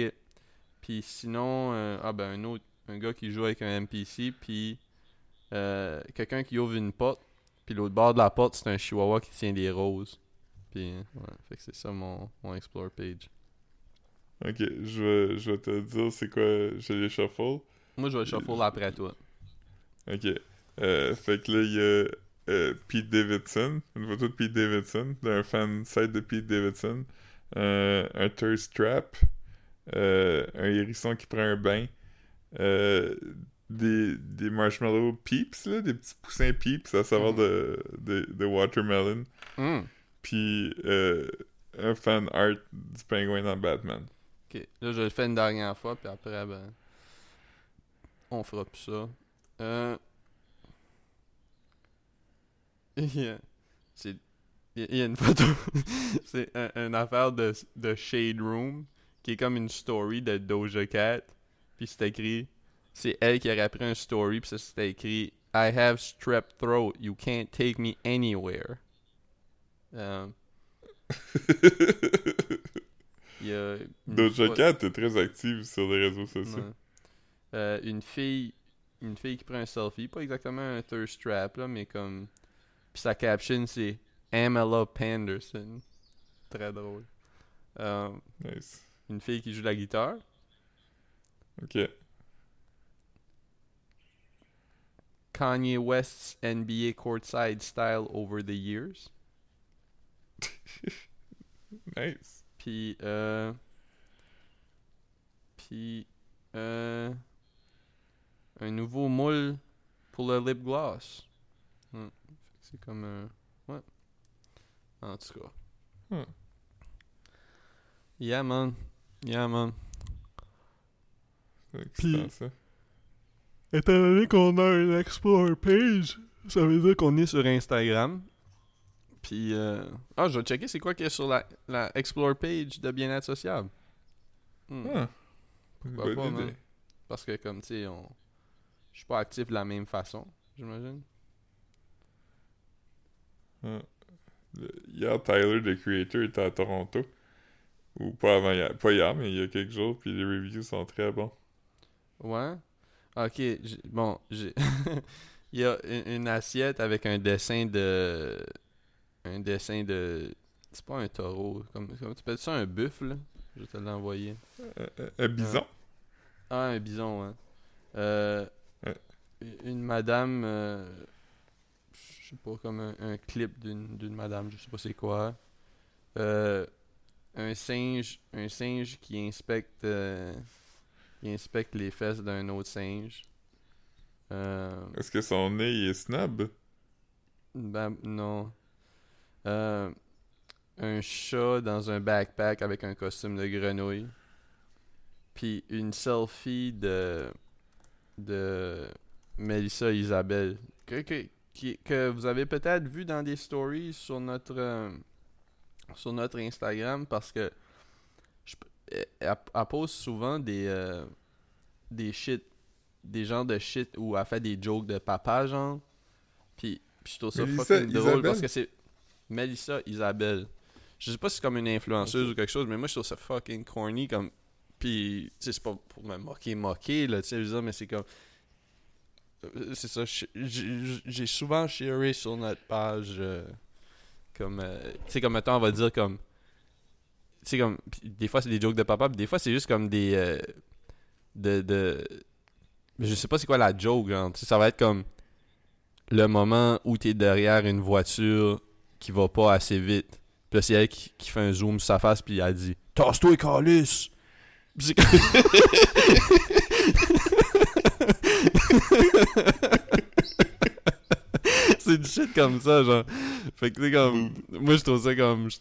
Puis sinon euh, ah ben un autre un gars qui joue avec un NPC puis euh, quelqu'un qui ouvre une porte puis l'autre bord de la porte c'est un chihuahua qui tient des roses. Puis ouais, fait que c'est ça mon mon explore page. Ok, je vais, je vais te dire c'est quoi, je les shuffle. Moi je vais shuffle après toi. Ok. Euh, fait que là, il y a euh, Pete Davidson, une photo de Pete Davidson, d'un fan site de Pete Davidson, euh, un thirst trap, euh, un hérisson qui prend un bain, euh, des, des marshmallow peeps, là, des petits poussins peeps à savoir Mhm. de, de, de watermelon, Hum. puis euh, un fan art du pingouin dans Batman. Ok, là je le fais une dernière fois, puis après, ben. On fera plus ça. Euh. C'est, il y a une photo. c'est un, une affaire de, de Shade Room, qui est comme une story de Doja Cat. Puis c'est écrit. C'est elle qui aurait pris un story, puis ça c'était écrit I have strep throat, you can't take me anywhere. Euh, Doja Cat est très active sur les réseaux sociaux. Euh, une fille une fille qui prend un selfie, pas exactement un thirst trap là, mais comme puis sa caption c'est Amela Panderson. Très drôle. Euh, Nice. Une fille qui joue de la guitare. Ok. Kanye West's NBA courtside style over the years. Nice. Puis euh puis euh un nouveau moule pour le lip gloss. Hmm. C'est comme un ouais. En tout cas. Hmm. Yeah man. Yeah man. C'est Puis-. Étant donné qu'on a une explore page, ça veut dire qu'on est sur Instagram. Puis euh... ah, je vais checker c'est quoi qu'il y a sur la, la explore page de bien-être sociable. Hmm. Ah. Bonne pas, idée. Parce que comme tu sais, on... je suis pas actif de la même façon, j'imagine. Ah. Le- Hier, Tyler, le creator, était à Toronto. Ou pas avant hier. Pas hier, mais il y a quelques jours, puis les reviews sont très bons. Ouais. Ok, bon, j'ai. Il y a une, assiette avec un dessin de. Un dessin de. C'est pas un taureau. Comme, comment tu appelles ça un buffle? Là? Je vais te l'envoyer. Euh, euh, un bison? Ah, un bison, ouais. Euh, Ouais. Une madame. euh, je sais pas, comme un, un clip d'une d'une madame, je sais pas c'est quoi. Euh, un singe. Un singe qui inspecte. euh, qui inspecte les fesses d'un autre singe. Euh, Est-ce que son nez il est snob? ben, non. Euh, un chat dans un backpack avec un costume de grenouille. Puis une selfie de de Melissa Isabelle que, que, qui- que vous avez peut-être vu dans des stories sur notre sur notre Instagram parce que je p- elle, pose souvent des euh, des shit des genres de shit où elle fait des jokes de papa genre. Puis, puis je trouve ça fucking drôle Isabelle? parce que c'est Melissa Isabelle. Je sais pas si c'est comme une influenceuse ou quelque chose mais moi je trouve ça fucking corny comme puis tu sais c'est pas pour me moquer moquer là tu sais mais c'est comme euh, c'est ça j'ai souvent sharé sur notre page euh, comme euh, tu sais comme mettons on va dire comme tu sais comme des fois c'est des jokes de papa puis des fois c'est juste comme des euh, de de je sais pas c'est quoi la joke genre tu sais ça va être comme le moment où t'es derrière une voiture qui va pas assez vite. Puis là c'est elle qui, qui fait un zoom sur sa face puis elle dit tasse-toi calice Puis c'est du shit comme ça, genre. Fait que, tu sais, comme. Moi, je trouve ça comme. Tu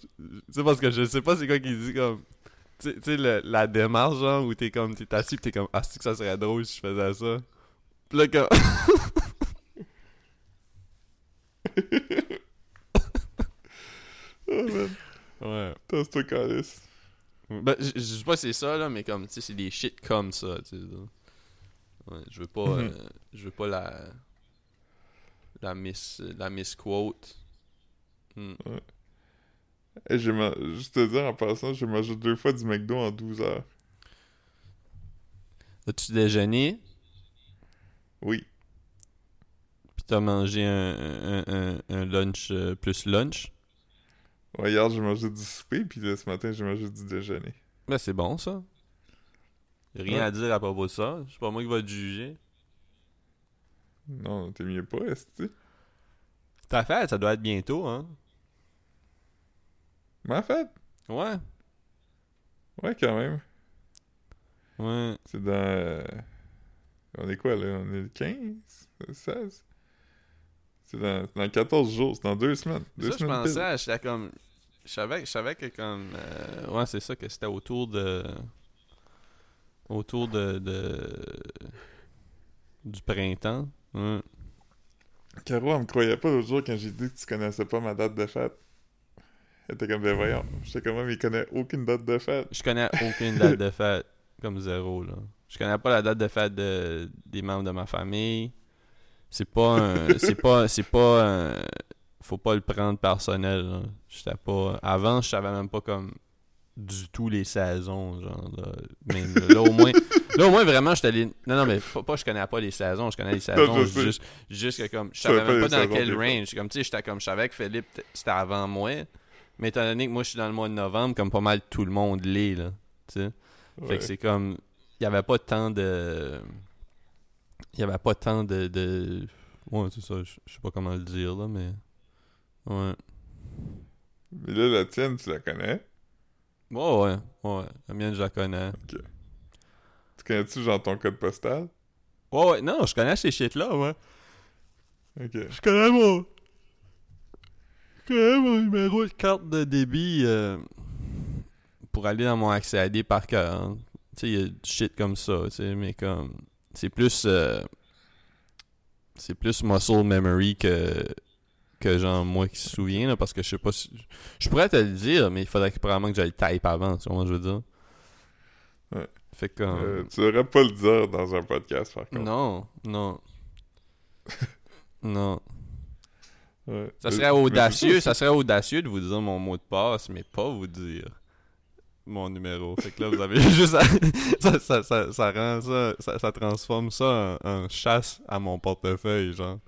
sais, parce que je sais pas c'est quoi qu'il dit, comme. Tu sais- la démarche, genre, où t'es comme. T'es assis pis t'es comme. Ah, c'est que ça serait drôle si je faisais ça. Pis là, comme. Oh, man. Ouais. Tasse-toi, calice. Ben, je sais pas si c'est ça, là, mais comme, tu sais, c'est des shit comme ça, tu sais. Ouais, je veux pas. Mhm. euh, je veux pas la. La miss. La misquote. Hmm. Hey, j'ai ma- Juste te dire, en passant, j'ai mangé deux fois du McDo en 12 heures. As-tu déjeuné? Oui. Puis t'as mangé un, un, un, un lunch euh, plus lunch? Ouais, hier, j'ai mangé du souper, puis là, ce matin, j'ai mangé du déjeuner. Ben, c'est bon, ça. Rien Ouais. à dire à propos de ça. C'est pas moi qui va te juger. Non, t'es mieux pas, est-ce que Ta fête, ça doit être bientôt, hein? Ma fête? Ouais. Ouais, quand même. Ouais. C'est dans... euh, On est quoi, là? On est le 15? Le 16? C'est dans... dans 14 jours, c'est dans deux semaines. Deux ça, je semaines pensais, j'étais comme. Je savais, je savais que comme. euh, ouais, c'est ça, que c'était autour de. Autour de. de du printemps. Ouais. Caro, elle me croyait pas l'autre jour quand j'ai dit que tu connaissais pas ma date de fête. Elle était comme, ben voyons. J'étais comme, mais il connaît aucune date de fête. Je connais aucune date de fête. Comme zéro, là. Je connais pas la date de fête de, des membres de ma famille. C'est pas un. c'est pas. C'est pas un. Faut pas le prendre personnel. J'étais pas. Avant, je savais même pas comme. Du tout les saisons, genre. Là, Même, là, au moins. Là, au moins, vraiment, j'étais allé. Non, non, mais pas, pas je connais pas les saisons. Je connais les saisons. je sais. juste, juste que comme. Je savais même pas dans quel range. Comme, tu sais, j'étais comme. Je savais que Philippe, c'était avant moi. Mais étant donné que moi, je suis dans le mois de novembre, comme pas mal tout le monde l'est, là. Tu sais. Fait que c'est comme. Il y avait pas tant de. Il y avait pas tant de. de... Ouais, c'est ça. Je je sais pas comment le dire, là, mais. Ouais. Mais là, la tienne, tu la connais? Ouais, ouais. Ouais. La mienne, je la connais. Tu connais-tu, genre, ton code postal? Ouais, ouais. Non, je connais ces shit-là, ouais. Ok. Je connais mon. Je connais mon numéro de carte de débit euh, pour aller dans mon accès AD par cœur. hein. Tu sais, il y a du shit comme ça, tu sais, mais comme. C'est plus. euh, c'est plus muscle memory que. Que genre moi qui se souviens, là, parce que je sais pas si. Je pourrais te le dire, mais il faudrait que, probablement que j'aille type avant, tu vois ce que je veux dire. Ouais. Fait que. comme- Euh, tu devrais pas le dire dans un podcast, par contre. non, non. non. Ouais. Ça serait audacieux, ça serait audacieux de vous dire mon mot de passe, mais pas vous dire mon numéro. Fait que là, vous avez juste à... ça, ça, ça, ça rend ça, ça, ça transforme ça en, en chasse à mon portefeuille, genre.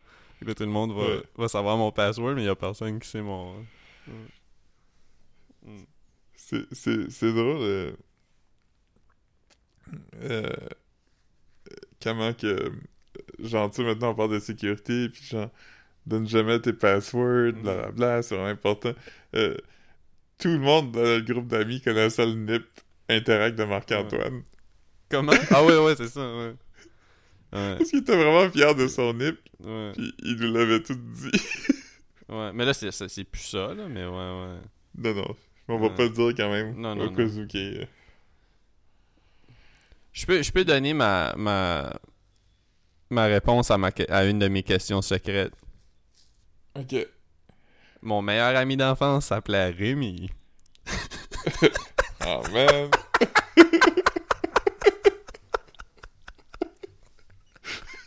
Là, tout le monde va, Ouais. va savoir mon password, mais il y a personne qui sait mon... C'est, c'est, drôle. euh, euh, comment que. euh, Genre, tu sais, maintenant, on parle de sécurité, puis genre, donne jamais tes passwords, Mm. blablabla, c'est vraiment important. Euh, tout le monde dans le groupe d'amis connaissait le NIP Interact de Marc-Antoine. Comment? Ah ouais, ouais, c'est ça, ouais. Ouais, Parce qu'il était vraiment fier de son NIP, ouais, puis il nous l'avait tout dit. ouais. Mais là, c'est, c'est, plus ça, là, mais ouais, ouais. non, non, on va Ouais. pas le dire quand même. Non, non, ait- Je peux, je peux donner ma, ma, ma réponse à, ma, à une de mes questions secrètes. Ok. Mon meilleur ami d'enfance s'appelait Rémi. Ah, man.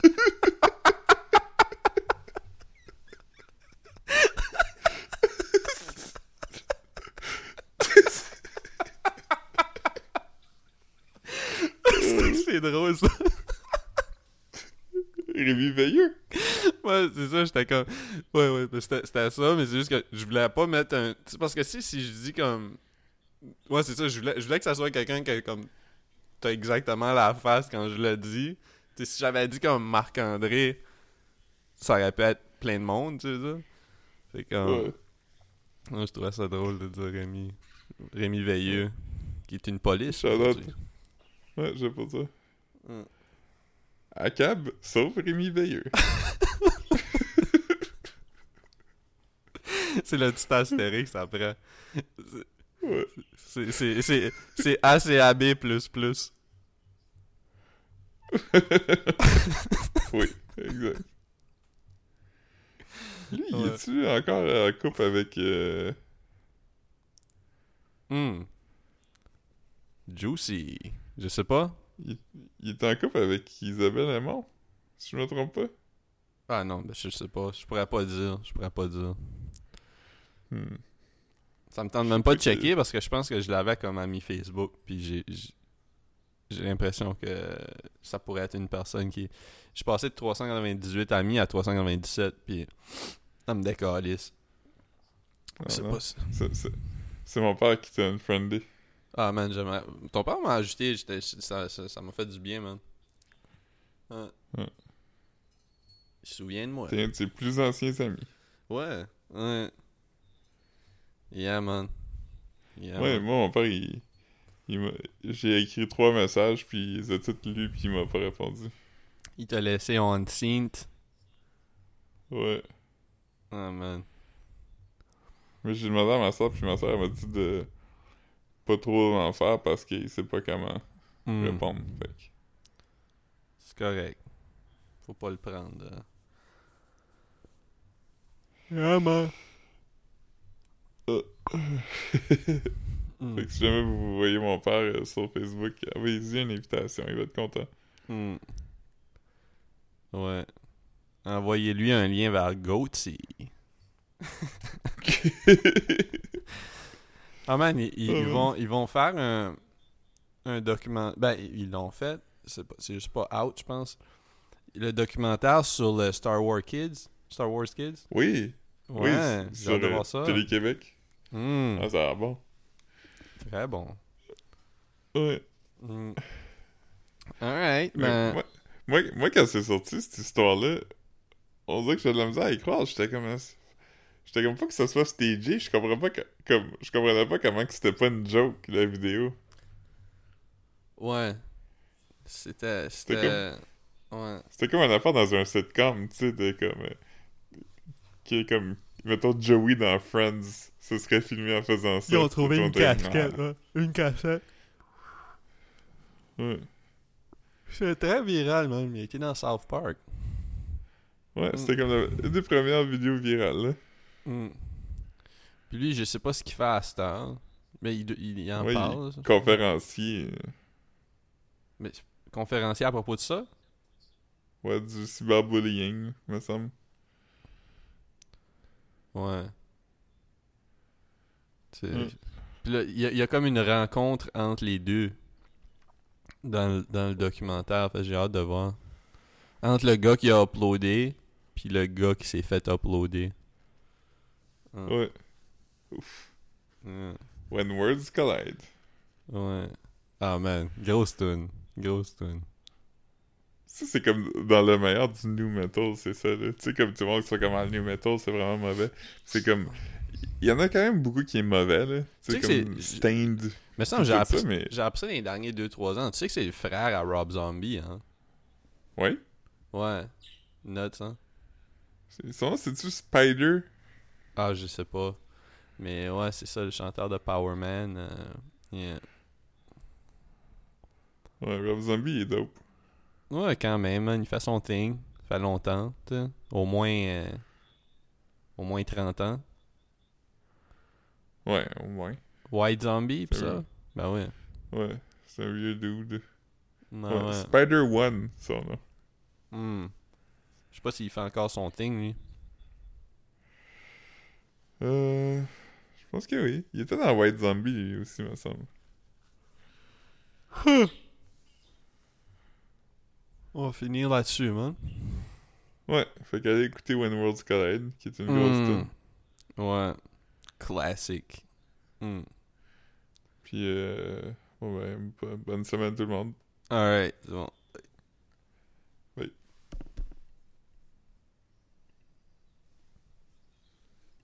c'est drôle ça. Rémi Veilleux. C'est ça, j'étais comme. Ouais, ouais, ben, c'était ça, mais c'est juste que je voulais pas mettre un. C'est parce que si, si je dis comme. Ouais, c'est ça, je voulais, je voulais que ça soit quelqu'un qui a comme. T'as exactement la face quand je le dis. Tu sais, si j'avais dit comme Marc-André, ça aurait pu être plein de monde, tu sais ça. Fait comme. Ouais. Je trouvais ça drôle de dire Rémi. Rémi Veilleux, qui est une police. Aujourd'hui. Ouais, j'ai pas ça. Mm. À cab, sauf Rémi Veilleux. c'est le petit astérix après. Ouais. C'est, c'est, c'est, c'est ACAB++. oui, exact. Lui, il Ouais. est-tu encore en couple avec... euh, Hmm. Juicy. Je sais pas. Il, il est en couple avec Isabelle Aymon? Si je me trompe pas? Ah non, ben je sais pas. Je pourrais pas dire. Je pourrais pas dire. Hmm. Ça me tente même pas de que- checker parce que je pense que je l'avais comme ami Facebook. Puis j'ai. l'impression que ça pourrait être une personne qui. Je suis passé de 398 amis à 397, puis ça me décalisse. Ah, non. pas si- C'est- c'est- C'est mon père qui t'a unfriendé. Ah man, j'aimerais. Ton père m'a ajouté, j'étais- ça ça- ça m'a fait du bien, man. Ouais. Ouais. Je me souviens de moi. T'es un de ses plus anciens amis. Ouais, ouais. Yeah, man. Yeah, ouais, man. moi, mon père, il... il m'a- J'ai écrit trois messages, puis il les a tous lus, puis il m'a pas répondu. Il t'a laissé on synth. Ouais. Ah, man. Mais j'ai demandé à ma soeur, puis ma soeur, elle m'a dit de pas trop en faire parce qu'il sait pas comment Hmm, répondre. Fait que- C'est correct. Faut pas le prendre. euh. Yeah, man. Hmm. Fait que si jamais vous voyez mon père euh, sur Facebook, envoyez-y une invitation, il va être content. Hmm. Ouais. Envoyez-lui un lien vers Goatsy. Ah man, ils, ils- Ah, ils vont, ils vont faire un, un document. Ben, ils l'ont fait. C'est pas- c'est juste pas out, je pense. Le documentaire sur le Star Wars Kids. Star Wars Kids. oui, Ouais, oui, sur de euh. Télé-Québec. Hmm, Ah, ça a l'air bon. Très bon. Ouais. Hmm. Alright, Mais ben. moi, moi, moi, quand c'est sorti, cette histoire-là, on dirait que j'ai de la misère à y croire. J'étais comme... J'étais comme pas que ça soit stagé. Je comprenais pas que... comme... Je comprenais pas comment que c'était pas une joke, la vidéo. Ouais. C'était. C'était C'était. Ouais. C'était comme une affaire dans un sitcom, tu sais, de comme... euh, qui est comme... Mettons, Joey dans Friends, ce serait filmé en faisant ça. Ils ont trouvé une casquette, là. Une cassette. Ouais. C'est très viral, même. Il était dans South Park. Ouais, Mm. c'était comme la- une des premières vidéos virales, là. Hmm. Puis lui, je sais pas ce qu'il fait à cette heure. Mais il, il, il en Ouais, parle. Conférencier. Mais conférencier à propos de ça? Ouais, du cyberbullying, me semble. Ouais. C'est- Mm. Puis là, il y, a- il y a comme une rencontre entre les deux dans, le- dans le documentaire. Fait j'ai hâte de voir. Entre le gars qui a uploadé puis le gars qui s'est fait uploader. Ouais. Hmm. When words collide. Ouais. Ah man, grosse tune. Grosse tune. Ça, c'est comme dans le meilleur du new metal, c'est ça, là. Tu sais, comme tu vois que c'est comme ah, le new metal, c'est vraiment mauvais. C'est comme... Il y en a quand même beaucoup qui est mauvais, là. Tu sais, comme c'est- Stained. Mais ça, tout j'ai ça, appris, mais- j'ai appris ça dans les derniers 2-3 ans. Tu sais que c'est le frère à Rob Zombie, hein? Ouais. Ouais. Nuts, hein? C'est- Son nom, c'est-tu Spider? Ah, je sais pas. Mais ouais, c'est ça, le chanteur de Power Man. euh, yeah. Ouais, Rob Zombie, il est dope. Ouais, quand même, man, il fait son thing. Ça fait longtemps, tu sais. Au moins... euh, au moins 30 ans. Ouais, au moins. White Zombie, pis ça? Ben ouais. Ouais, c'est un vieux dude. Ouais, Ouais, ouais. Spider One, son nom. Hmm. Je sais pas s'il fait encore son thing, lui. Euh... Je pense que oui. Il était dans White Zombie, lui aussi, me semble. On va finir là-dessus, man. Ouais, fait qu'allez écouter When Worlds Collide, qui est une grosse Hmm. tune. Ouais. Classic. Hmm. Puis, euh... Bon ben, bo- bonne semaine tout le monde. Alright, c'est bon.